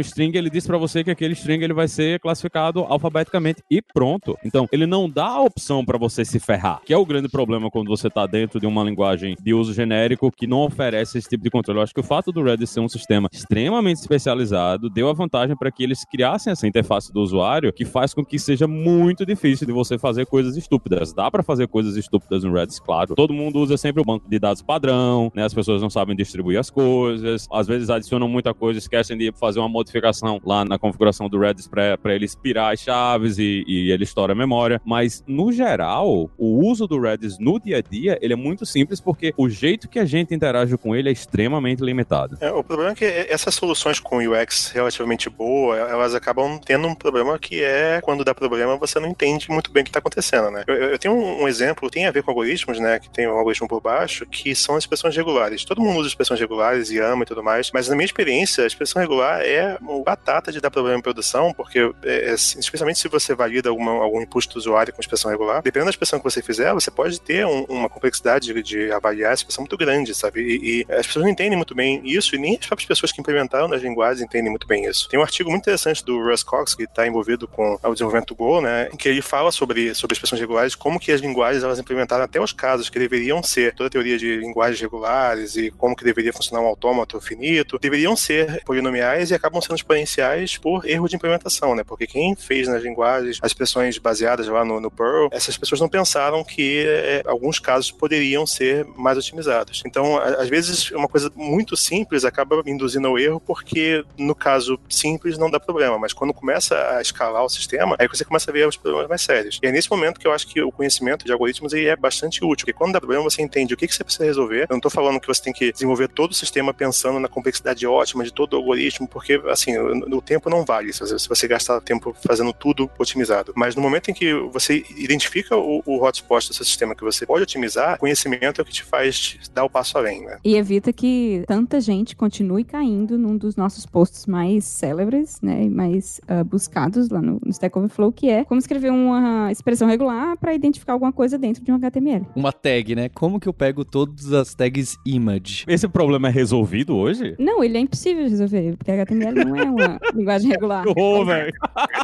string, ele diz para você que aquele string ele vai ser classificado alfabeticamente e pronto. Então, ele não dá a opção para você se ferrar, que é o grande problema quando você tá dentro de uma linguagem de uso genérico que não oferece esse tipo de controle. Eu acho que o fato do Redis ser um sistema extremamente especializado deu a vantagem para que eles criassem essa interface do usuário que faz com que seja muito difícil de você fazer coisas estúpidas. Dá para fazer coisas estúpidas no Redis, claro. Todo mundo usa sempre o banco de dados padrão, né? As pessoas não sabem distribuir as coisas, às vezes adicionam muita coisa, esquecem de fazer uma modificação lá na configuração do Redis para ele expirar as chaves e, e ele estoura a memória. Mas, no geral, o uso do Redis no dia a dia, ele é muito simples porque o jeito que a gente interage com ele é extremamente limitado. É, o problema é que essas soluções com UX relativamente boa, elas acabam tendo um problema que é quando dá problema você não entende muito bem o que está acontecendo, né? Eu, eu tenho um, exemplo, tem a ver com algoritmos, né? Que tem um algoritmo por baixo, que são as expressões regulares. Todo mundo usa expressões regulares e ama e tudo mais, mas na minha experiência, a expressão regular é uma batata de dar problema em produção, porque é, é especialmente se você valida alguma, algum input do usuário com expressão regular, dependendo da expressão que você fizer, você pode ter um, uma complexidade de, de, avaliar a expressão muito grande, sabe? E, e, as pessoas não entendem muito bem isso, e nem as próprias pessoas que implementaram nas linguagens entendem muito bem isso. Tem um artigo muito interessante do Russ Cox, que está envolvido com o desenvolvimento do Go, né? Em que ele fala sobre, sobre expressões regulares, como que as linguagens elas implementaram até os casos que deveriam ser toda teoria de linguagens regulares e como que deveria funcionar um autômato finito, deveriam ser polinomiais e acabam sendo exponenciais por erro de implementação, né? Porque quem fez nas linguagens as expressões baseadas lá no, no Perl, essas pessoas não pensaram que é, alguns casos poderiam ser mais otimizados. Então, a, às vezes, uma coisa muito simples acaba induzindo ao erro porque, no caso simples, não dá problema, mas quando começa a escalar o sistema, aí você começa a ver os problemas mais sérios. E é nesse momento que eu acho que o conhecimento de algoritmos aí é bastante útil, porque quando dá problema, você entende o que, que você precisa resolver. Eu não estou falando que você tem que desenvolver todo o sistema pensando na complexidade ótima de todo o algoritmo, porque, assim, o, tempo não vale se você gastar tempo fazendo tudo otimizado. Mas no momento em que você identifica o, o hotspot do seu sistema que você pode otimizar, conhecimento é o que te faz dar o passo além, né? E evita que tanta gente continue caindo num dos nossos posts mais célebres, né, e mais uh, buscados lá no, no Stack Overflow, que é como escrever uma expressão regular para identificar alguma coisa dentro de um HTML. Uma tag, né? Como que eu pego todas as tags image? Esse problema é resolvido hoje? Não, ele é impossível de resolver, porque HTML não é uma <laughs> linguagem regular. Oh, velho.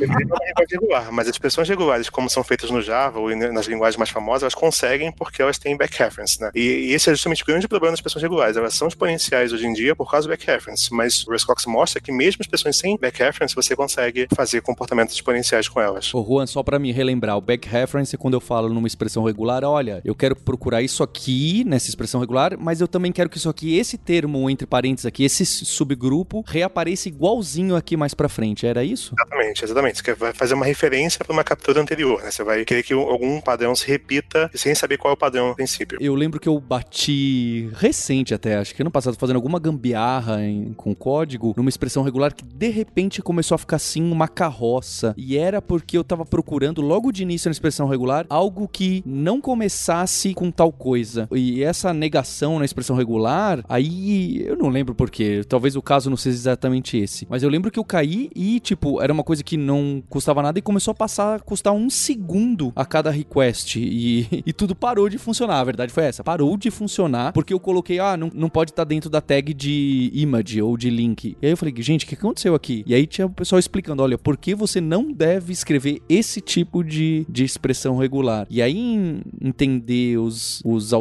é uma linguagem regular, mas as expressões regulares, como são feitas no Java ou nas linguagens mais famosas, elas conseguem porque elas têm back reference, né? E, e esse é justamente o grande problema das expressões regulares. Elas são exponenciais hoje em dia por causa do back reference, mas o Rescox mostra que mesmo expressões sem back reference, você consegue fazer comportamentos exponenciais com elas. Ô Juan, só para me relembrar, o back reference é quando eu falo numa expressão regular, olha, eu quero procurar isso aqui nessa expressão regular, mas eu também quero que isso aqui, esse termo entre parênteses aqui, esse subgrupo, reapareça igualzinho aqui mais para frente. Era isso? Exatamente, exatamente. Você vai fazer uma referência para uma captura anterior, né? Você vai querer que algum padrão se repita sem saber qual é o padrão a princípio. Eu lembro que eu bati recente até, acho que ano passado, fazendo alguma gambiarra em, com código, numa expressão regular que de repente começou a ficar assim uma carroça. E era porque eu tava procurando logo de início na expressão regular algo que não começasse com tal coisa. E essa negação na expressão regular, aí eu não lembro porquê. Talvez o caso não seja exatamente esse. Mas eu lembro que eu caí e, tipo, era uma coisa que não custava nada e começou a passar a custar um segundo a cada request. E, <laughs> e tudo parou de funcionar. A verdade foi essa. Parou de funcionar porque eu coloquei, ah, não, não pode estar tá dentro da tag de image ou de link. E aí eu falei, gente, o que aconteceu aqui? E aí tinha o pessoal explicando, olha, por que você não deve escrever esse tipo de, de expressão regular? E aí entender os, os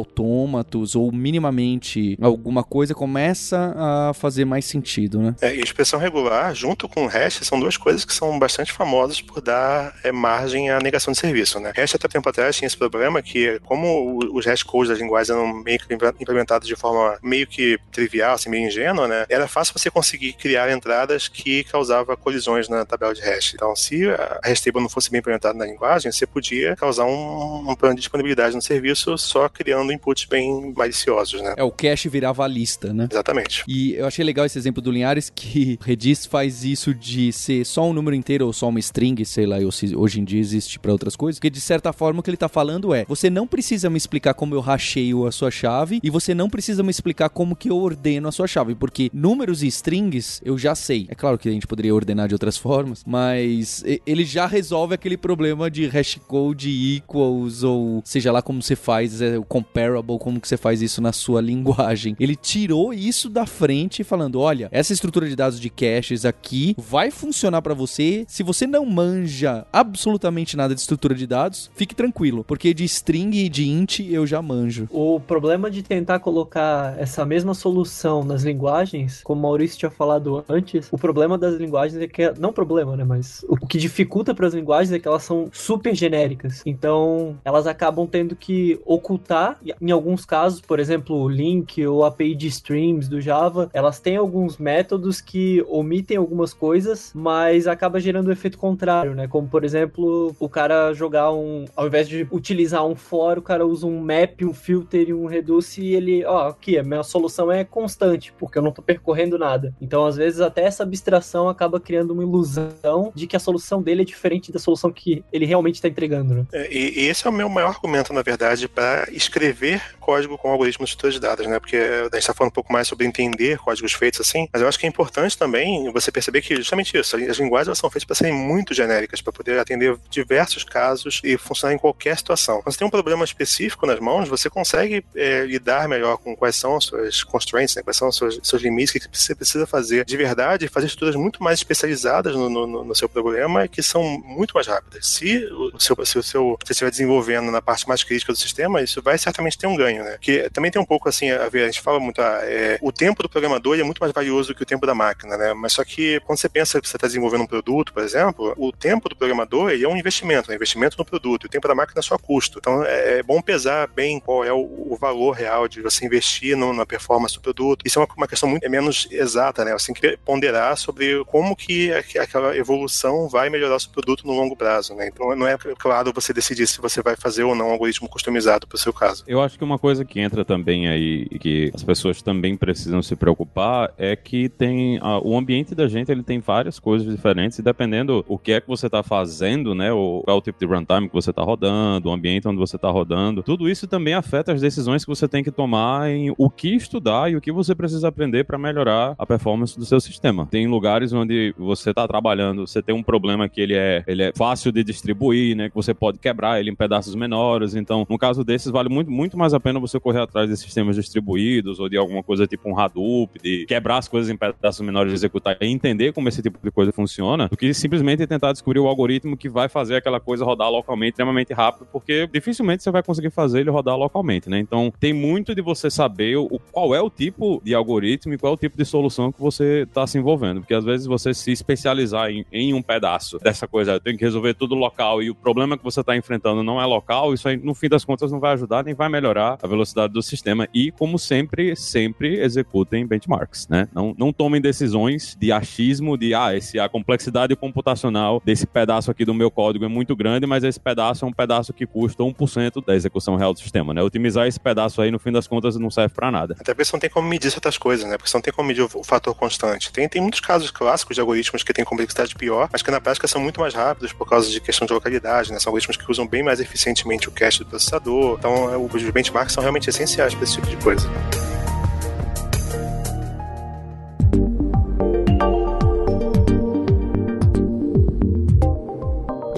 autômatos ou minimamente alguma coisa começa a fazer mais sentido, né? É, expressão regular, junto com hash, são duas coisas que são bastante famosas por dar é, margem à negação de serviço, né? Hash até tempo atrás tinha esse problema que, como os hash codes das linguagens eram meio que implementados de forma meio que trivial, assim, meio ingênua, né? Era fácil você conseguir criar entradas que causavam colisões na tabela de hash. Então, se a hash table não fosse bem implementada na linguagem, você podia causar um, um plano de disponibilidade no serviço só criando inputs bem maliciosos, né? É, o cache virava a lista, né? Exatamente. E eu achei legal esse exemplo do Linhares que <laughs> Redis faz isso de ser só um número inteiro ou só uma string, sei lá, hoje em dia existe para outras coisas, porque de certa forma o que ele tá falando é: você não precisa me explicar como eu racheio a sua chave e você não precisa me explicar como que eu ordeno a sua chave, porque números e strings eu já sei. É claro que a gente poderia ordenar de outras formas, mas ele já resolve aquele problema de hashcode equals ou seja lá como você faz, é, o comparable, como que você faz isso na sua <laughs> linguagem. Ele tirou isso da frente falando, olha, essa estrutura de dados de caches aqui vai funcionar para você. Se você não manja absolutamente nada de estrutura de dados, fique tranquilo, porque de string e de int eu já manjo. O problema de tentar colocar essa mesma solução nas linguagens, como o Maurício tinha falado antes, o problema das linguagens é que não problema, né, mas o que dificulta para as linguagens é que elas são super genéricas. Então, elas acabam tendo que ocultar em alguns casos, por exemplo, o link ou API de streams do Java, elas têm alguns métodos que omitem algumas coisas, mas acaba gerando o um efeito contrário, né? Como por exemplo, o cara jogar um, ao invés de utilizar um for, o cara usa um map, um filter e um reduce e ele, ó, aqui, a minha solução é constante, porque eu não tô percorrendo nada. Então, às vezes até essa abstração acaba criando uma ilusão de que a solução dele é diferente da solução que ele realmente está entregando, né? É, e esse é o meu maior argumento, na verdade, para escrever código com algoritmos de estrutura de dados, né? Porque a gente está falando um pouco mais sobre entender códigos feitos assim, mas eu acho que é importante também você perceber que justamente isso, as linguagens são feitas para serem muito genéricas, para poder atender diversos casos e funcionar em qualquer situação. Quando você tem um problema específico nas mãos, você consegue é, lidar melhor com quais são as suas constraints, né? quais são os seus, seus limites, o que você precisa fazer de verdade, fazer estruturas muito mais especializadas no, no, no seu problema que são muito mais rápidas. Se o seu, se o seu, você estiver desenvolvendo na parte mais crítica do sistema, isso vai certamente ter um ganho tamanho, né? Que também tem um pouco assim a ver, a gente fala muito, ah, é, o tempo do programador é muito mais valioso do que o tempo da máquina, né? Mas só que quando você pensa que você está desenvolvendo um produto, por exemplo, o tempo do programador é um investimento, um investimento no produto, e o tempo da máquina é só custo. Então é, é bom pesar bem qual é o, o valor real de você investir no, na performance do produto. Isso é uma, uma questão muito é menos exata, né? Você tem que ponderar sobre como que aquela evolução vai melhorar o seu produto no longo prazo, né? Então não é claro você decidir se você vai fazer ou não um algoritmo customizado para o seu caso. Eu acho que uma coisa que entra também aí e que as pessoas também precisam se preocupar é que tem a, o ambiente da gente ele tem várias coisas diferentes e dependendo o que é que você está fazendo, né? Qual é o tipo de runtime que você está rodando, o ambiente onde você está rodando, tudo isso também afeta as decisões que você tem que tomar em o que estudar e o que você precisa aprender para melhorar a performance do seu sistema. Tem lugares onde você está trabalhando, você tem um problema que ele é, ele é fácil de distribuir, né? Que você pode quebrar ele em pedaços menores. Então, no caso desses, vale muito, muito mais a pena você correr atrás de sistemas distribuídos ou de alguma coisa tipo um Hadoop, de quebrar as coisas em pedaços menores de executar e entender como esse tipo de coisa funciona, do que simplesmente tentar descobrir o algoritmo que vai fazer aquela coisa rodar localmente extremamente rápido, porque dificilmente você vai conseguir fazer ele rodar localmente, né? Então, tem muito de você saber o, qual é o tipo de algoritmo e qual é o tipo de solução que você está se envolvendo, porque às vezes você se especializar em, em um pedaço dessa coisa, eu tenho que resolver tudo local e o problema que você está enfrentando não é local, isso aí, no fim das contas, não vai ajudar nem vai melhorar a velocidade do sistema. E, como sempre, sempre executem benchmarks, né? Não, não tomem decisões de achismo, de, ah, esse, a complexidade computacional desse pedaço aqui do meu código é muito grande, mas esse pedaço é um pedaço que custa 1% da execução real do sistema, né? Otimizar esse pedaço aí, no fim das contas, não serve para nada. Até porque você não tem como medir certas coisas, né? Porque você não tem como medir o fator constante. Tem, tem muitos casos clássicos de algoritmos que têm complexidade pior, mas que na prática são muito mais rápidos por causa de questão de localidade, né? São algoritmos que usam bem mais eficientemente o cache do processador. Então, é, os benchmarks são realmente essenciais para esse tipo de coisa.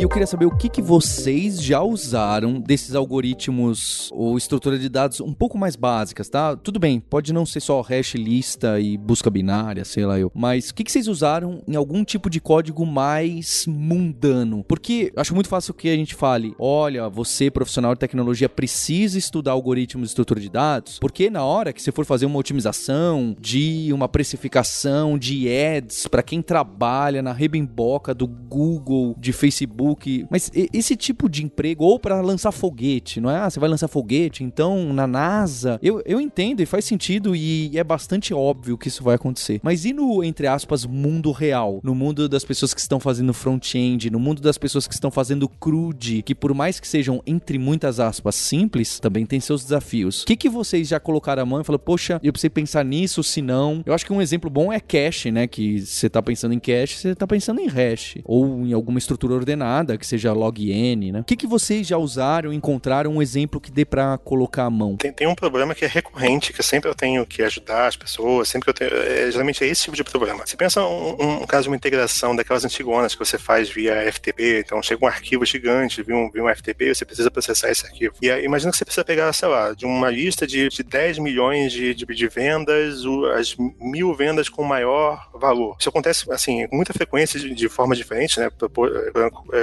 Eu queria saber o que, que vocês já usaram desses algoritmos ou estrutura de dados um pouco mais básicas, tá? Tudo bem, pode não ser só hash lista e busca binária, sei lá eu. Mas o que, que vocês usaram em algum tipo de código mais mundano? Porque acho muito fácil que a gente fale: olha, você, profissional de tecnologia, precisa estudar algoritmos de estrutura de dados, porque na hora que você for fazer uma otimização de uma precificação de ads para quem trabalha na rebimboca do Google, de Facebook, Mas esse tipo de emprego, ou para lançar foguete, não é? Ah, você vai lançar foguete, então na NASA. Eu, eu entendo e faz sentido e é bastante óbvio que isso vai acontecer. Mas e no, entre aspas, mundo real? No mundo das pessoas que estão fazendo front-end, no mundo das pessoas que estão fazendo crude, que por mais que sejam, entre muitas aspas, simples, também tem seus desafios. O que, que vocês já colocaram a mão e falaram, poxa, eu precisei pensar nisso, se não. Eu acho que um exemplo bom é cache, né? Que você tá pensando em cache, você tá pensando em hash. Ou em alguma estrutura ordenada nada que seja login, né? O que, que vocês já usaram, encontraram um exemplo que dê para colocar a mão? Tem, tem um problema que é recorrente, que sempre eu tenho que ajudar as pessoas, sempre que eu tenho. É, geralmente é esse tipo de problema. Você pensa um, um, caso de uma integração daquelas antigonas que você faz via FTP, então chega um arquivo gigante, via um, um FTP, você precisa processar esse arquivo. E aí, imagina que você precisa pegar, sei lá, de uma lista de, de 10 milhões de, de, de vendas, as mil vendas com maior valor. Isso acontece, assim, com muita frequência, de, de forma diferente, né?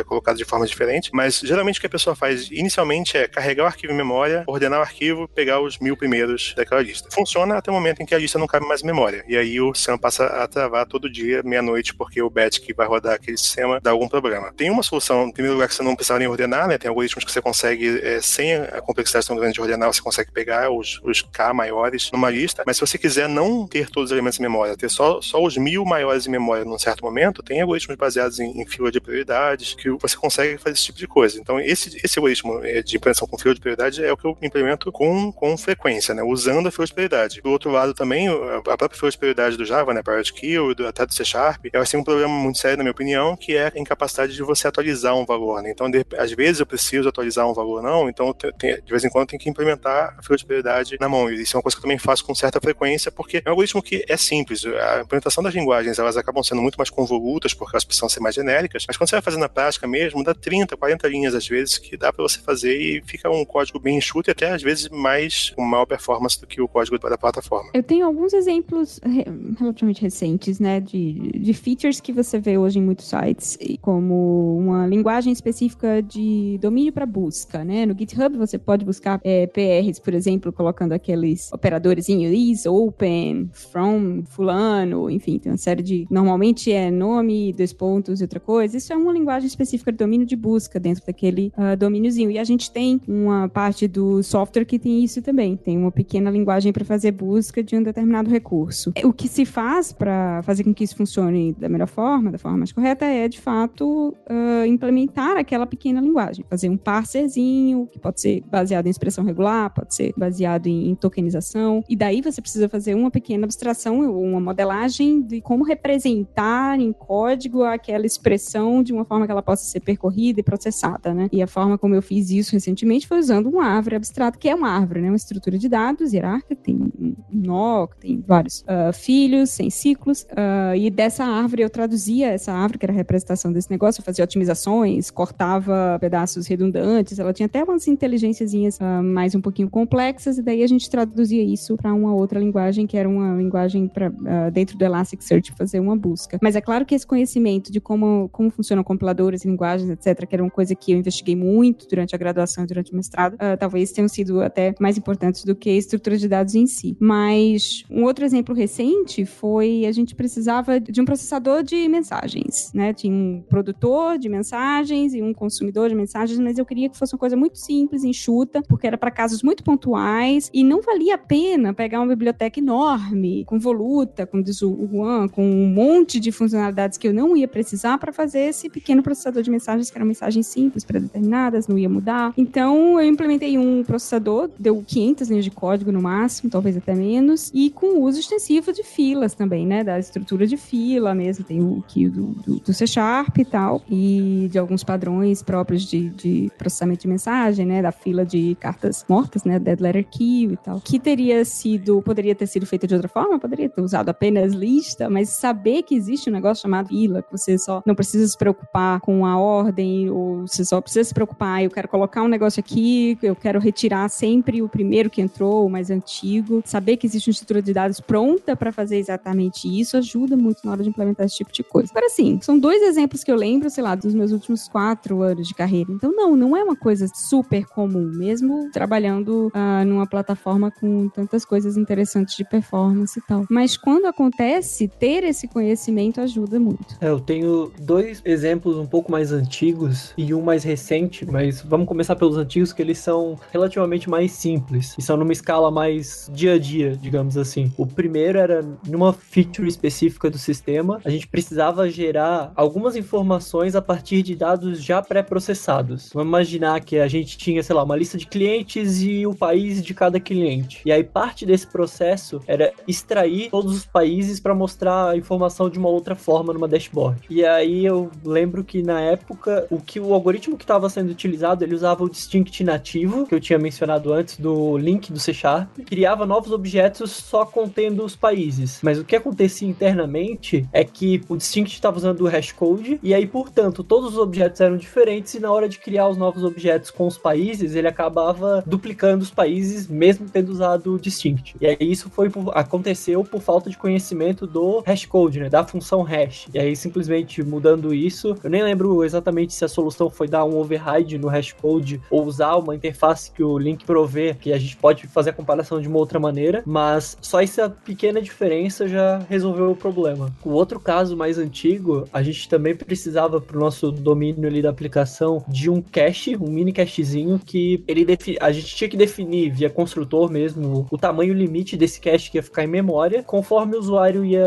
É, colocado de forma diferente, mas geralmente o que a pessoa faz inicialmente é carregar o arquivo em memória, ordenar o arquivo, pegar os mil primeiros daquela lista. Funciona até o momento em que a lista não cabe mais em memória. E aí o sistema passa a travar todo dia, meia-noite, porque o batch que vai rodar aquele sistema dá algum problema. Tem uma solução, em primeiro lugar, que você não precisa nem ordenar, né? Tem algoritmos que você consegue, é, sem a complexidade tão grande de ordenar, você consegue pegar os, os K maiores numa lista, mas se você quiser não ter todos os elementos em memória, ter só, só os mil maiores em memória num certo momento, tem algoritmos baseados em, em fila de prioridades que você consegue fazer esse tipo de coisa. Então, esse, esse algoritmo é, de implementação com fila de prioridade é o que eu implemento com, com frequência, né? Usando a fila de prioridade. Do outro lado também, a própria fila de prioridade do Java, né? Priority Kill, até do C Sharp, tem um problema muito sério, na minha opinião, que é a incapacidade de você atualizar um valor, né? Então, de, às vezes eu preciso atualizar um valor não, então tem, de vez em quando tenho que implementar a fila de prioridade na mão. E isso é uma coisa que eu também faço com certa frequência, porque é um algoritmo que é simples. A implementação das linguagens, elas acabam sendo muito mais convolutas, porque elas precisam ser mais genéricas, mas quando você vai fazer na prática, mesmo, dá 30, 40 linhas às vezes que dá para você fazer e fica um código bem enxuto e até às vezes mais com maior performance do que o código da plataforma. Eu tenho alguns exemplos re relativamente recentes, né, de, de features que você vê hoje em muitos sites, como uma linguagem específica de domínio para busca, né? No GitHub você pode buscar é, PRs, por exemplo, colocando aqueles operadores em is, open, from, fulano, enfim, tem uma série de. Normalmente é nome, dois pontos e outra coisa. Isso é uma linguagem específica de domínio de busca dentro daquele uh, domíniozinho. E a gente tem uma parte do software que tem isso também. Tem uma pequena linguagem para fazer busca de um determinado recurso. O que se faz para fazer com que isso funcione da melhor forma, da forma mais correta, é de fato uh, implementar aquela pequena linguagem, fazer um parserzinho que pode ser baseado em expressão regular, pode ser baseado em, em tokenização. E daí você precisa fazer uma pequena abstração, uma modelagem de como representar em código aquela expressão de uma forma que ela possa ser percorrida e processada, né? E a forma como eu fiz isso recentemente foi usando uma árvore abstrata, que é uma árvore, né? Uma estrutura de dados hierárquica, tem um nó, tem vários uh, filhos, sem ciclos, uh, e dessa árvore eu traduzia essa árvore, que era a representação desse negócio, eu fazia otimizações, cortava pedaços redundantes, ela tinha até umas inteligênciazinhas uh, mais um pouquinho complexas, e daí a gente traduzia isso para uma outra linguagem, que era uma linguagem para dentro do Elasticsearch fazer uma busca. Mas é claro que esse conhecimento de como, como funcionam compiladores, linguagens, etc., que era uma coisa que eu investiguei muito durante a graduação e durante o mestrado, uh, talvez tenham sido até mais importantes do que a estrutura de dados em si. Mas um outro exemplo recente foi a gente precisava de um processador de mensagens, né? Tinha um produtor de mensagens e um consumidor de mensagens, mas eu queria que fosse uma coisa muito simples, enxuta, porque era para casos muito pontuais e não valia a pena pegar uma biblioteca enorme, com voluta, como diz o Juan, com um monte de funcionalidades que eu não ia precisar para fazer esse pequeno processador de mensagens, que eram mensagens simples, pré-determinadas, não ia mudar. Então, eu implementei um processador, deu 500 linhas de código no máximo, talvez até menos, e com uso extensivo de filas também, né? Da estrutura de fila mesmo, tem o que do, do, do, C Sharp e tal, e de alguns padrões próprios de, de processamento de mensagem, né? Da fila de cartas mortas, né? Dead letter queue e tal, que teria sido, poderia ter sido feito de outra forma, poderia ter usado apenas lista, mas saber que existe um negócio chamado fila, que você só não precisa se preocupar com a ordem, ou você só precisa se preocupar, eu quero colocar um negócio aqui, eu quero retirar sempre o primeiro que entrou, o mais antigo. Saber que existe uma estrutura de dados pronta para fazer exatamente isso ajuda muito na hora de implementar esse tipo de coisa. Agora, sim, são dois exemplos que eu lembro, sei lá, dos meus últimos quatro anos de carreira. Então, não, não é uma coisa super comum, mesmo trabalhando uh, numa plataforma com tantas coisas interessantes de performance e tal. Mas quando acontece, ter esse conhecimento ajuda muito. É, eu tenho dois exemplos um pouco mais antigos e um mais recente, mas vamos começar pelos antigos, que eles são relativamente mais simples e são numa escala mais dia a dia, digamos assim. O primeiro era numa feature específica do sistema, a gente precisava gerar algumas informações a partir de dados já pré-processados. Vamos imaginar que a gente tinha, sei lá, uma lista de clientes e o país de cada cliente. E aí parte desse processo era extrair todos os países para mostrar a informação de uma outra forma numa dashboard. E aí eu lembro que na época o que o algoritmo que estava sendo utilizado, ele usava o distinct nativo, que eu tinha mencionado antes do link do C Sharp, criava novos objetos só contendo os países. Mas o que acontecia internamente é que o distinct estava usando o hashcode e aí, portanto, todos os objetos eram diferentes e na hora de criar os novos objetos com os países, ele acabava duplicando os países mesmo tendo usado o distinct. E aí isso foi aconteceu por falta de conhecimento do hashcode, né, da função hash. E aí simplesmente mudando isso, eu nem lembro exatamente se a solução foi dar um override no hashcode ou usar uma interface que o link provê, que a gente pode fazer a comparação de uma outra maneira, mas só essa pequena diferença já resolveu o problema. O outro caso mais antigo, a gente também precisava para o nosso domínio ali da aplicação de um cache, um mini cachezinho que ele a gente tinha que definir via construtor mesmo o tamanho limite desse cache que ia ficar em memória, conforme o usuário ia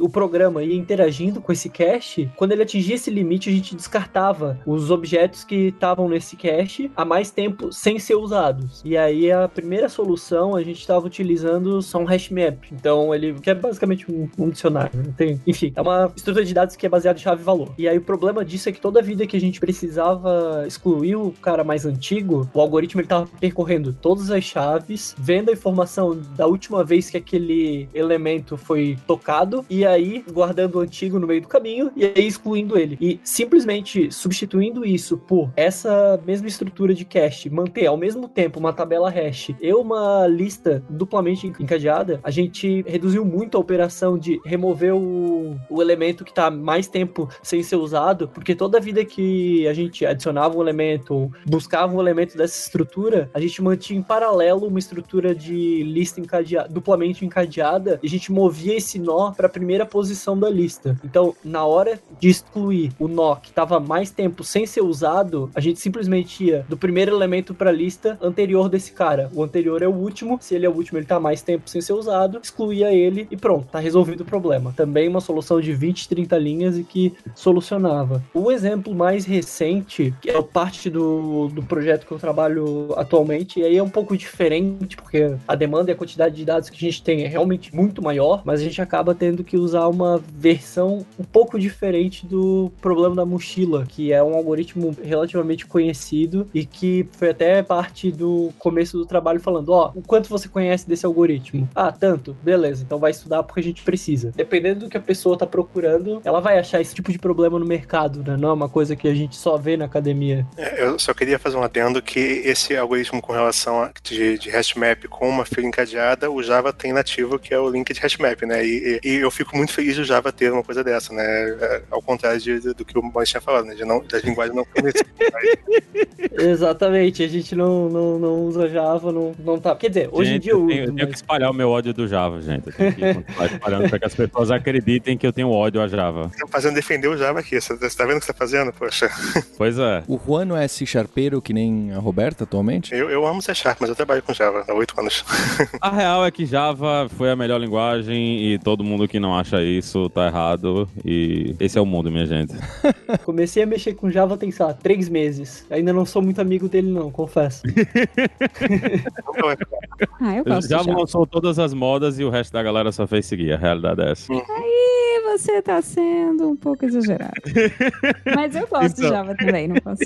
o programa ia interagindo com esse cache, quando ele atingia esse limite, a gente descartava os objetos que estavam nesse cache há mais tempo sem ser usados. E aí a primeira solução a gente estava utilizando só um hash map. Então ele que é basicamente um, um dicionário, tem, enfim, é uma estrutura de dados que é baseada em chave e valor. E aí o problema disso é que toda vida que a gente precisava excluir o cara mais antigo, o algoritmo ele tava percorrendo todas as chaves, vendo a informação da última vez que aquele elemento foi tocado e aí guardando o antigo no meio do caminho e aí excluindo ele. E simplesmente gente substituindo isso por essa mesma estrutura de cache, manter ao mesmo tempo uma tabela hash e uma lista duplamente encadeada, a gente reduziu muito a operação de remover o, o elemento que está mais tempo sem ser usado, porque toda vida que a gente adicionava um elemento, buscava um elemento dessa estrutura, a gente mantinha em paralelo uma estrutura de lista encadeada, duplamente encadeada, e a gente movia esse nó para a primeira posição da lista. Então, na hora de excluir o nó que estava mais tempo sem ser usado, a gente simplesmente ia do primeiro elemento para a lista anterior desse cara. O anterior é o último, se ele é o último, ele tá mais tempo sem ser usado, excluía ele e pronto, tá resolvido o problema. Também uma solução de 20, 30 linhas e que solucionava. O exemplo mais recente, que é parte do, do projeto que eu trabalho atualmente, e aí é um pouco diferente, porque a demanda e a quantidade de dados que a gente tem é realmente muito maior, mas a gente acaba tendo que usar uma versão um pouco diferente do problema da mochila, que é um algoritmo relativamente conhecido e que foi até parte do começo do trabalho falando, ó, oh, o quanto você conhece desse algoritmo? Ah, tanto. Beleza, então vai estudar porque a gente precisa. Dependendo do que a pessoa tá procurando, ela vai achar esse tipo de problema no mercado, né? Não é uma coisa que a gente só vê na academia. É, eu só queria fazer um adendo que esse algoritmo com relação a, de, de hashmap com uma fila encadeada, o Java tem nativo, que é o link de hashmap, né? E, e, e eu fico muito feliz do Java ter uma coisa dessa, né? É, ao contrário de, do que o Mois tinha falado, né? De não, das linguagens não conhecidas. <laughs> Exatamente, a gente não, não, não usa Java, não, não tá. Quer dizer, hoje gente, em dia eu, eu tenho, mas... tenho que espalhar o meu ódio do Java, gente. Eu tenho que continuar espalhando para que as pessoas acreditem que eu tenho ódio a Java. Tô fazendo defender o Java aqui. Você tá vendo o que você tá fazendo? Poxa. Pois é. O Juan não é C Sharpeiro que nem a Roberta atualmente? Eu, eu amo C Sharp, mas eu trabalho com Java há oito anos. <laughs> a real é que Java foi a melhor linguagem e todo mundo que não acha isso tá errado. E esse é o mundo, minha gente. <laughs> Comecei a mexer com Java tem, sei lá, três meses. Ainda não sou muito amigo dele, não, confesso. <laughs> ah, eu gosto Java lançou todas as modas e o resto da galera só fez seguir. A realidade é essa. <laughs> Aí você tá sendo um pouco exagerado. <laughs> Mas eu gosto então... de Java também, não posso.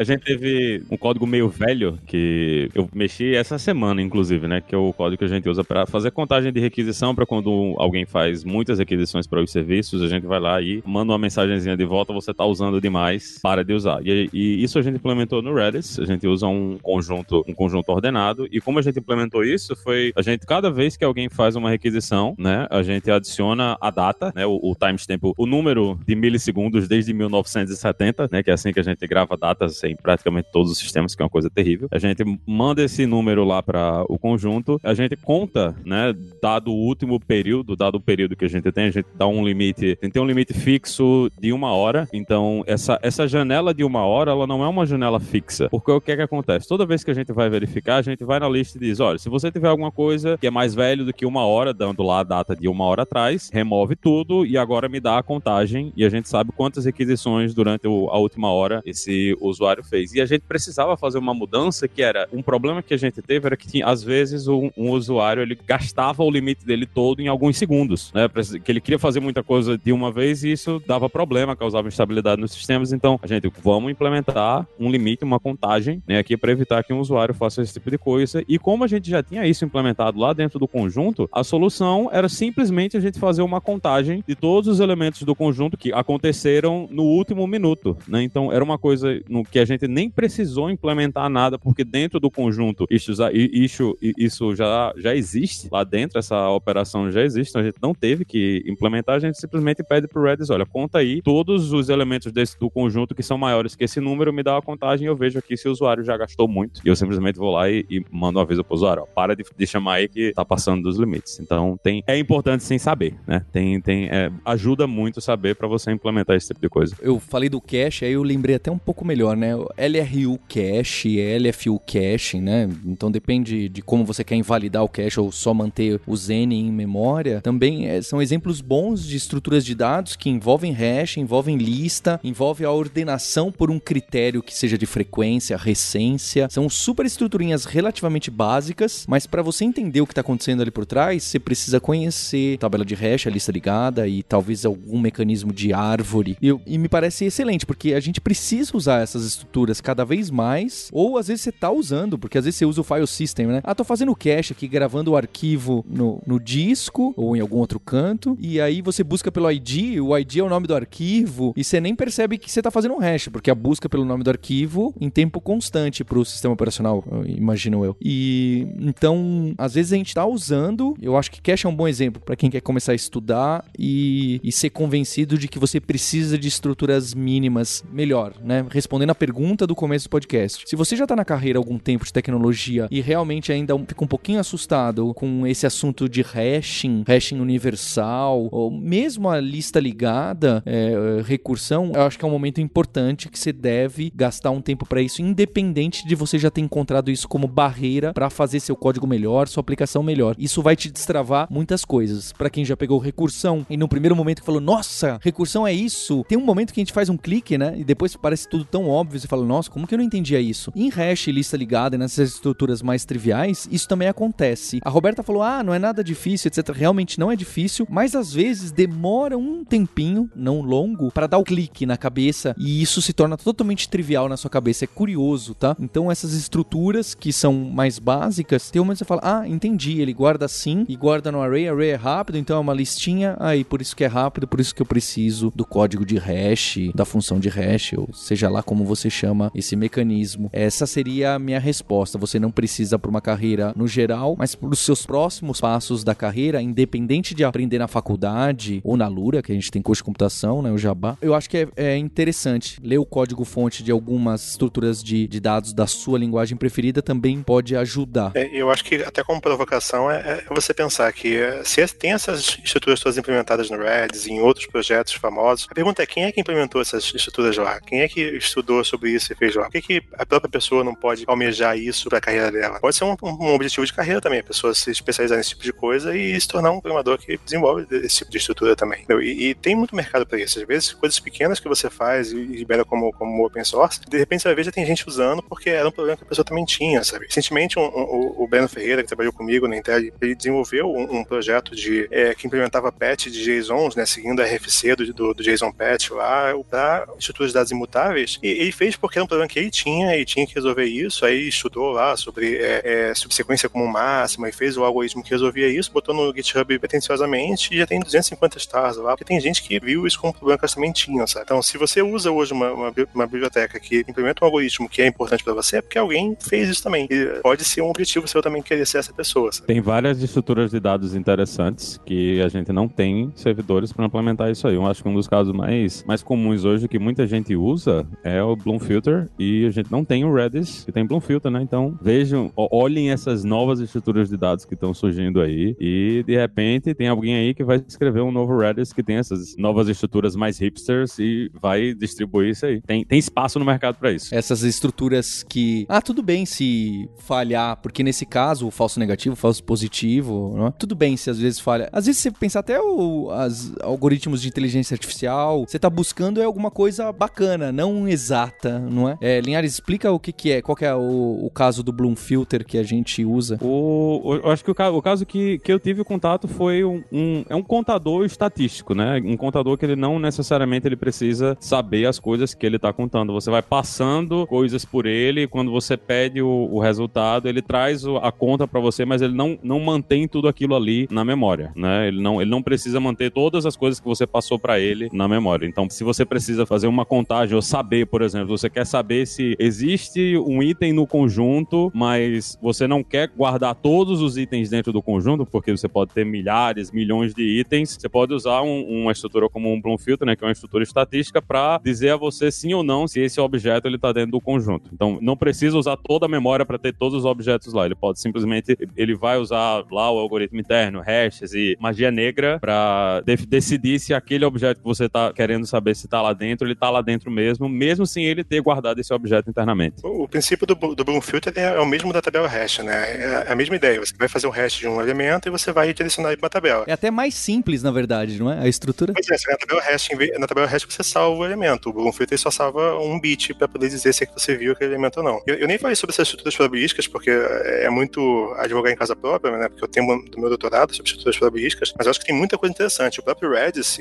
A gente teve um código meio velho que eu mexi essa semana, inclusive, né? Que é o código que a gente usa para fazer contagem de requisição para quando alguém faz muitas requisições para os serviços, a gente vai lá e manda uma mensagenzinha de volta, você tá usando demais, para de usar. E, e isso a gente implementou no Redis, a gente usa um conjunto, um conjunto ordenado, e como a gente implementou isso, foi a gente, cada vez que alguém faz uma requisição, né? A gente adiciona a data, né? O, o timestamp, o número de milissegundos desde 1970, né? Que é assim que a gente grava datas praticamente todos os sistemas, que é uma coisa terrível. A gente manda esse número lá para o conjunto, a gente conta, né, dado o último período, dado o período que a gente tem, a gente dá um limite, a gente tem um limite fixo de uma hora, então essa, essa janela de uma hora, ela não é uma janela fixa, porque o que é que acontece? Toda vez que a gente vai verificar, a gente vai na lista e diz, olha, se você tiver alguma coisa que é mais velho do que uma hora, dando lá a data de uma hora atrás, remove tudo e agora me dá a contagem e a gente sabe quantas requisições durante a última hora esse usuário fez. E a gente precisava fazer uma mudança que era um problema que a gente teve era que tinha, às vezes um, um, usuário ele gastava o limite dele todo em alguns segundos, né? Que ele queria fazer muita coisa de uma vez e isso dava problema, causava instabilidade nos sistemas. Então, a gente vamos implementar um limite, uma contagem, né, aqui para evitar que um usuário faça esse tipo de coisa. E como a gente já tinha isso implementado lá dentro do conjunto, a solução era simplesmente a gente fazer uma contagem de todos os elementos do conjunto que aconteceram no último minuto, né? Então, era uma coisa no que a gente nem precisou implementar nada, porque dentro do conjunto isso, isso, isso já, já existe lá dentro, essa operação já existe, então a gente não teve que implementar, a gente simplesmente pede pro Redis, olha, conta aí todos os elementos desse, do conjunto que são maiores que esse número, me dá uma contagem e eu vejo aqui se o usuário já gastou muito. E eu simplesmente vou lá e, e mando um aviso pro usuário, ó, para de, de, chamar aí que tá passando dos limites. Então tem, é importante sem saber, né? Tem, tem, é, ajuda muito saber para você implementar esse tipo de coisa. Eu falei do cache, aí eu lembrei até um pouco melhor, né? LRU cache, LFU cache, né? Então depende de como você quer invalidar o cache ou só manter o Zen em memória. Também é, são exemplos bons de estruturas de dados que envolvem hash, envolvem lista, envolve a ordenação por um critério que seja de frequência, recência. São super estruturinhas relativamente básicas, mas para você entender o que está acontecendo ali por trás, você precisa conhecer tabela de hash, a lista ligada e talvez algum mecanismo de árvore. E, e me parece excelente, porque a gente precisa usar essas estruturas cada vez mais, ou às vezes você tá usando, porque às vezes você usa o file system, né? Ah, tô fazendo cache aqui, gravando o arquivo no, no disco ou em algum outro canto, e aí você busca pelo ID, o ID é o nome do arquivo, e você nem percebe que você tá fazendo um hash, porque a busca pelo nome do arquivo em tempo constante pro sistema operacional, imagino eu. E então, às vezes a gente tá usando, eu acho que cache é um bom exemplo para quem quer começar a estudar e, e ser convencido de que você precisa de estruturas mínimas melhor, né? Respondendo a pergunta do começo do podcast. Se você já tá na carreira há algum tempo de tecnologia e realmente ainda fica um pouquinho assustado com esse assunto de hashing, hashing universal, ou mesmo a lista ligada, é, recursão, eu acho que é um momento importante que você deve gastar um tempo para isso, independente de você já ter encontrado isso como barreira para fazer seu código melhor, sua aplicação melhor. Isso vai te destravar muitas coisas. Para quem já pegou recursão e no primeiro momento falou, nossa, recursão é isso. Tem um momento que a gente faz um clique, né? E depois parece tudo tão óbvio, você fala, nossa, como que eu não entendia isso? Em hash, lista ligada, nessas estruturas mais triviais, isso também acontece. A Roberta falou, ah, não é nada difícil, etc. Realmente não é difícil, mas às vezes demora um tempinho, não longo, para dar o clique na cabeça e isso se torna totalmente trivial na sua cabeça. É curioso, tá? Então essas estruturas que são mais básicas, tem um momento que você fala, ah, entendi, ele guarda assim e guarda no array, array é rápido, então é uma listinha, aí por isso que é rápido, por isso que eu preciso do código de hash, da função de hash, ou seja lá como você chama esse mecanismo. Essa seria a minha resposta. Você não precisa para uma carreira no geral, mas para os seus próximos passos da carreira, independente de aprender na faculdade ou na Lura, que a gente tem curso de computação, né, o Jabá, eu acho que é, é interessante ler o código-fonte de algumas estruturas de, de, dados da sua linguagem preferida também pode ajudar. É, eu acho que até como provocação é, é você pensar que é, se tem essas estruturas todas implementadas no Redis e em outros projetos famosos, a pergunta é quem é que implementou essas estruturas lá? Quem é que estudou sobre isso e fez lá? Por que, que a própria pessoa não pode almejar isso para a carreira dela? Pode ser um, um, objetivo de carreira também, a pessoa se especializar nesse tipo de coisa e se tornar um programador que desenvolve esse tipo de estrutura também. E, e tem muito mercado para isso. Às vezes, coisas pequenas que você faz e libera como, como open source, de repente você ver já tem gente usando porque era um problema que a pessoa também tinha, sabe? Recentemente, um, um, o Breno Ferreira, que trabalhou comigo na Intel, ele desenvolveu um, um projeto de, é, que implementava patch de JSONs, né, seguindo a RFC do, do, do JSON patch lá, para estruturas de dados imutáveis. E ele fez porque era um problema que ele tinha e tinha que resolver isso. Aí estudou lá sobre é, é, subsequência como máxima e fez o algoritmo que resolvia isso, botou no GitHub pretenciosamente e já tem 250 stars lá, porque tem gente que viu isso como um problema que elas também tinham, sabe? Então, se você usa hoje uma, uma, uma biblioteca que implementa um algoritmo que é importante para você, é porque alguém fez isso também. E pode ser um objetivo seu também querer ser essa pessoa. Sabe? Tem várias estruturas de dados interessantes que a gente não tem servidores para implementar isso aí. Eu acho que um dos casos mais, mais comuns hoje que muita gente usa é o Bloomfilter e a gente não tem o Redis que tem Bloomfilter, né? Então vejam, olhem essas novas estruturas de dados que estão surgindo aí e de repente tem alguém aí que vai escrever um novo Redis que tem essas novas estruturas mais hipsters e vai distribuir isso aí. Tem, tem espaço no mercado para isso. Essas estruturas que, ah, tudo bem se falhar, porque nesse caso o falso negativo, o falso positivo, não é? tudo bem se às vezes falha. Às vezes você pensa até o, as algoritmos de inteligência artificial, você tá buscando é alguma coisa bacana, não exata, não é? é Linhares, explica o que que é, qual que é o, o caso do Bloom Filter que a gente usa. O, eu acho que o, o caso que, que eu tive contato foi um, um, é um contador estatístico, né? Um contador que ele não necessariamente ele precisa saber as coisas que ele tá contando. Você vai passando coisas por ele, quando você pede o, o resultado, ele traz a conta para você, mas ele não, não mantém tudo aquilo ali na memória, né? Ele não, ele não precisa manter todas as coisas que você passou para ele na memória. Então, se você precisa fazer uma contagem ou saber, por exemplo, você quer saber se existe um item no conjunto, mas você não quer guardar todos os itens dentro do conjunto, porque você pode ter milhares, milhões de itens, você pode usar um, uma estrutura como um Bloom Filter, né, que é uma estrutura estatística, para dizer a você sim ou não se esse objeto ele está dentro do conjunto. Então, não precisa usar toda a memória para ter todos os objetos lá. Ele pode simplesmente, ele vai usar lá o algoritmo interno, hashes e magia negra para de decidir se aquele objeto que você está querendo saber se está lá dentro, ele está lá dentro mesmo, mesmo sem ele ter guardado esse objeto internamente. O, o princípio do, do Bloom Filter é, é, o mesmo da tabela hash, né? É a mesma ideia. Você vai fazer um hash de um elemento e você vai direcionar ele para a tabela. É até mais simples, na verdade, não é? A estrutura. Pois é, na tabela hash, na tabela hash você salva o elemento. O Bloom Filter só salva um bit para poder dizer se é que você viu aquele elemento ou não. Eu, eu nem falei sobre essas estruturas probabilísticas, porque é muito advogar em casa própria, né? Porque eu tenho do meu doutorado sobre estruturas probabilísticas, mas eu acho que tem muita coisa interessante. O próprio Redis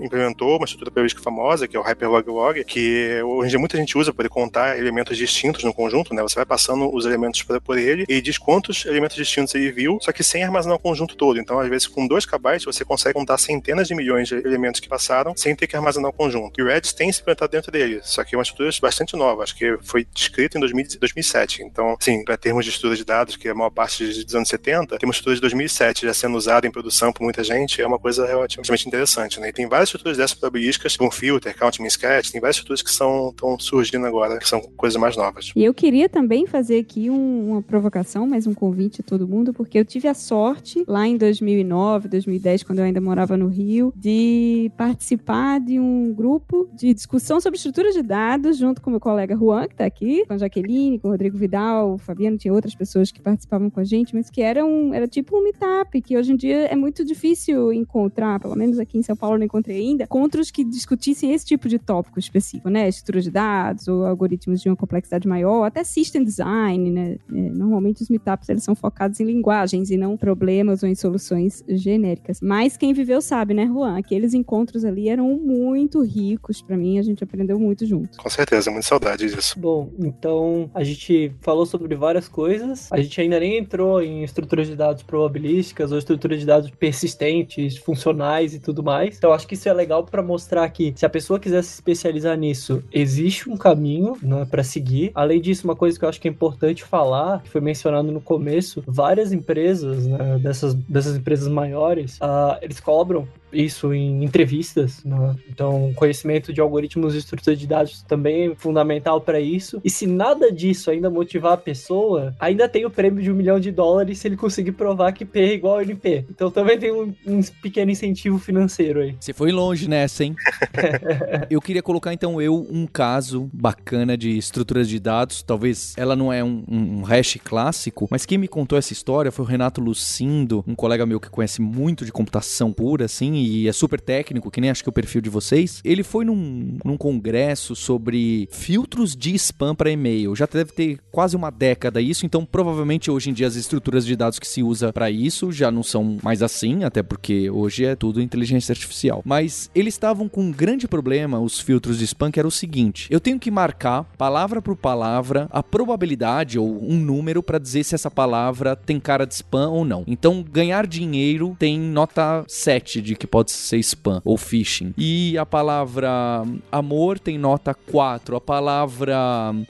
implementou uma estrutura probabilística famosa, que é o Hyperlog Log, que hoje em dia muita gente usa para contar elementos distintos no conjunto, né? Você vai passando os elementos por, ele e diz quantos elementos distintos ele viu, só que sem armazenar o conjunto todo. Então, às vezes, com 2 KB, você consegue contar centenas de milhões de elementos que passaram sem ter que armazenar o conjunto. E o Redis tem se implementado dentro dele, só que é uma estrutura bastante nova, acho que foi descrita em 2000, 2007. Então, sim, para termos de estrutura de dados, que é a maior parte dos anos 70, tem uma estrutura de 2007 já sendo usada em produção por muita gente, é uma coisa relativamente interessante, né? E tem várias estruturas dessas probabilísticas, como Filter, Count, Sketch, tem várias estruturas que estão surgindo agora, que são coisas mais novas. E eu queria também fazer aqui um, uma provocação, mais um convite a todo mundo, porque eu tive a sorte, lá em 2009, 2010, quando eu ainda morava no Rio, de participar de um grupo de discussão sobre estrutura de dados, junto com meu colega Juan, que está aqui, com a Jaqueline, com o Rodrigo Vidal, o Fabiano, tinha outras pessoas que participavam com a gente, mas que era, um, era tipo um meetup, que hoje em dia é muito difícil encontrar, pelo menos aqui em São Paulo não encontrei ainda, encontros que discutissem esse tipo de tópico específico, né? Estrutura de dados ou algoritmos de uma complexidade maior, até system design, né? É, normalmente os meetups eles são focados em linguagens e não problemas ou em soluções genéricas. Mas quem viveu sabe, né, Juan? Aqueles encontros ali eram muito ricos para mim, a gente aprendeu muito junto. Com certeza, muito saudade disso. Bom, então a gente falou sobre várias coisas. A gente ainda nem entrou em estruturas de dados probabilísticas ou estruturas de dados persistentes, funcionais e tudo mais. Então acho que isso é legal para mostrar que se a pessoa quiser se especializar nisso, existe um caminho né, para seguir. Além disso, uma coisa que eu acho que é importante falar, que foi mencionado no começo, várias empresas, né, dessas, dessas empresas maiores, uh, eles cobram isso em entrevistas, né? então conhecimento de algoritmos e estruturas de dados também é fundamental para isso. E se nada disso ainda motivar a pessoa, ainda tem o prêmio de um milhão de dólares se ele conseguir provar que P é igual a NP. Então também tem um, um pequeno incentivo financeiro aí. Você foi longe nessa, hein? <laughs> eu queria colocar então eu um caso bacana de estruturas de dados. Talvez ela não é um, um hash clássico, mas quem me contou essa história foi o Renato Lucindo, um colega meu que conhece muito de computação pura, assim, e é super técnico, que nem acho que é o perfil de vocês, ele foi num, num congresso sobre filtros de spam para e-mail. Já deve ter quase uma década isso, então provavelmente hoje em dia as estruturas de dados que se usa para isso já não são mais assim, até porque hoje é tudo inteligência artificial. Mas eles estavam com um grande problema, os filtros de spam, que era o seguinte: eu tenho que marcar palavra por palavra a probabilidade ou um número para dizer se essa palavra tem cara de spam ou não. Então, ganhar dinheiro tem nota 7 de que pode ser spam ou phishing. E a palavra amor tem nota 4, a palavra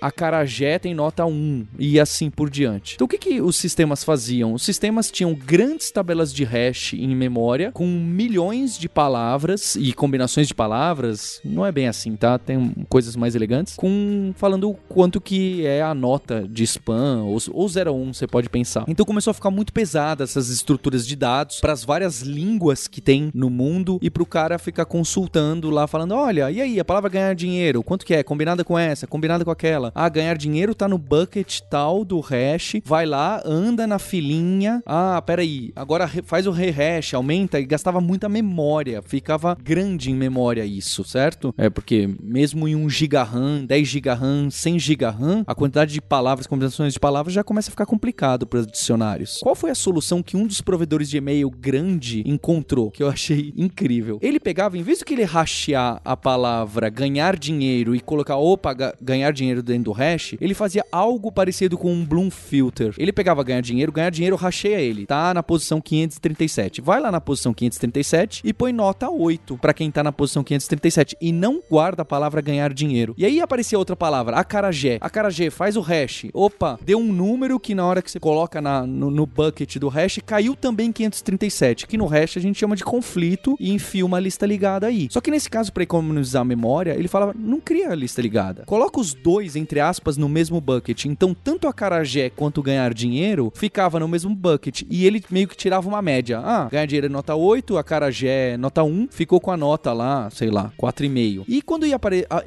acarajé tem nota 1 e assim por diante. Então o que, que os sistemas faziam? Os sistemas tinham grandes tabelas de hash em memória com milhões de palavras e combinações de palavras, não é bem assim, tá? Tem coisas mais elegantes, com falando quanto que é a nota de spam ou, ou 01, você pode pensar. Então começou a ficar muito pesada essas estruturas de dados para as várias línguas que tem no mundo e pro cara ficar consultando lá, falando: olha, e aí, a palavra ganhar dinheiro, quanto que é? Combinada com essa, combinada com aquela. Ah, ganhar dinheiro tá no bucket tal do hash, vai lá, anda na filinha. Ah, peraí, agora faz o rehash, aumenta e gastava muita memória, ficava grande em memória isso, certo? É porque mesmo em 1 GB RAM, 10 GB RAM, 100 GB RAM, a quantidade de palavras, combinações de palavras já começa a ficar complicado para os dicionários. Qual foi a solução que um dos provedores de e-mail grande encontrou, que eu achei incrível. Ele pegava, em vez de que ele hastear a palavra ganhar dinheiro e colocar opa, ganhar dinheiro dentro do hash, ele fazia algo parecido com um Bloom Filter. Ele pegava ganhar dinheiro, ganhar dinheiro, racheia ele. Tá na posição 537. Vai lá na posição 537 e põe nota 8 para quem tá na posição 537 e não guarda a palavra ganhar dinheiro. E aí aparecia outra palavra, acarajé. Acarajé, faz o hash. Opa, deu um número que na hora que você coloca na, no, no bucket do hash caiu também 537, que no hash a gente chama de conflito e enfia uma lista ligada aí. Só que nesse caso, para economizar a memória, ele falava: não cria a lista ligada. Coloca os dois, entre aspas, no mesmo bucket. Então, tanto a Carajé quanto ganhar dinheiro ficava no mesmo bucket. E ele meio que tirava uma média. Ah, ganhar dinheiro é nota 8, a Carajé é nota 1, ficou com a nota lá, sei lá, 4,5. E quando ia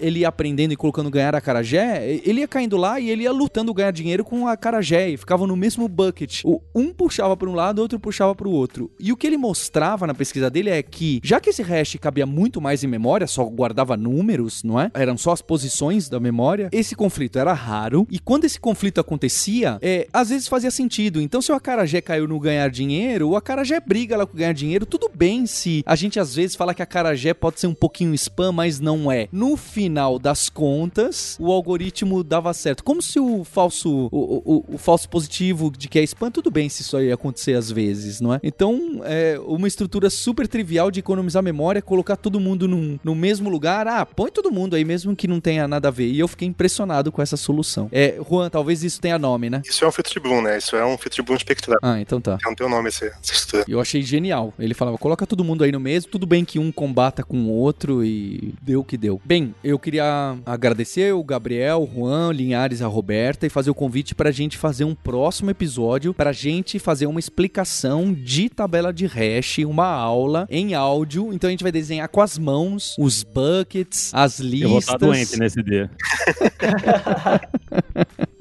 ele ia aprendendo e colocando ganhar a Carajé, ele ia caindo lá e ele ia lutando ganhar dinheiro com a Carajé e ficava no mesmo bucket. O um puxava para um lado, o outro puxava para o outro. E o que ele mostrava na pesquisa dele é que, já que esse hash cabia muito mais em memória, só guardava números, não é? Eram só as posições da memória, esse conflito era raro. E quando esse conflito acontecia, é, às vezes fazia sentido. Então, se o Acarajé caiu no ganhar dinheiro, o Acarajé briga lá com ganhar dinheiro, tudo bem se a gente às vezes fala que a Acarajé pode ser um pouquinho spam, mas não é. No final, final das contas, o algoritmo dava certo. Como se o falso, o, o, o falso positivo de que é spam, tudo bem se isso aí acontecer às vezes, não é? Então, é uma estrutura super trivial de economizar memória, colocar todo mundo num, no mesmo lugar. Ah, põe todo mundo aí mesmo que não tenha nada a ver. E eu fiquei impressionado com essa solução. É, Juan, talvez isso tenha nome, né? Isso é um filtro de Bloom, né? Isso é um filtro de Bloom espectral. Ah, então tá. Não tem o nome essa, essa estrutura. Eu achei genial. Ele falava, coloca todo mundo aí no mesmo, tudo bem que um combata com o outro e deu o que deu. Bem, eu queria agradecer o Gabriel, o Juan, o Linhares, a Roberta e fazer o convite pra gente fazer um próximo episódio pra gente fazer uma explicação de tabela de hash, uma aula em áudio. Então a gente vai desenhar com as mãos os buckets, as listas. Eu vou estar doente nesse dia. <laughs>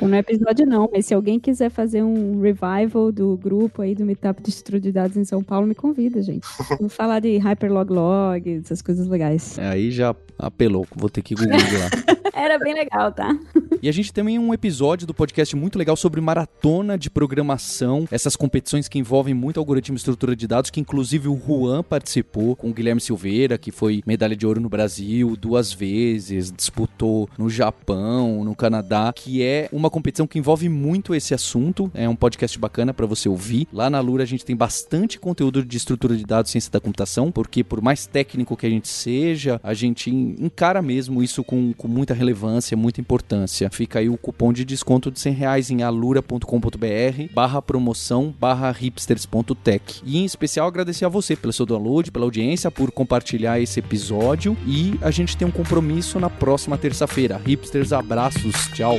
Não é episódio não, mas se alguém quiser fazer um revival do grupo aí do Meetup de Estrutura de Dados em São Paulo, me convida, gente. Vamos falar de Hyperlog Log, essas coisas legais. É, aí já apelou, vou ter que googlar. <laughs> Era bem legal, tá? E a gente também um episódio do podcast muito legal sobre maratona de programação, essas competições que envolvem muito algoritmo e estrutura de dados, que inclusive o Juan participou com o Guilherme Silveira, que foi medalha de ouro no Brasil duas vezes, disputou no Japão, no Canadá, que é uma competição que envolve muito esse assunto. É um podcast bacana para você ouvir. Lá na Lura a gente tem bastante conteúdo de estrutura de dados, ciência da computação, porque por mais técnico que a gente seja, a gente encara mesmo isso com, com muita relevância, muita importância. Fica aí o cupom de desconto de 100 reais em alura.com.br barra promoção barra hipsters.tech. E em especial agradecer a você pelo seu download, pela audiência, por compartilhar esse episódio e a gente tem um compromisso na próxima terça-feira. Hipsters, abraços, tchau!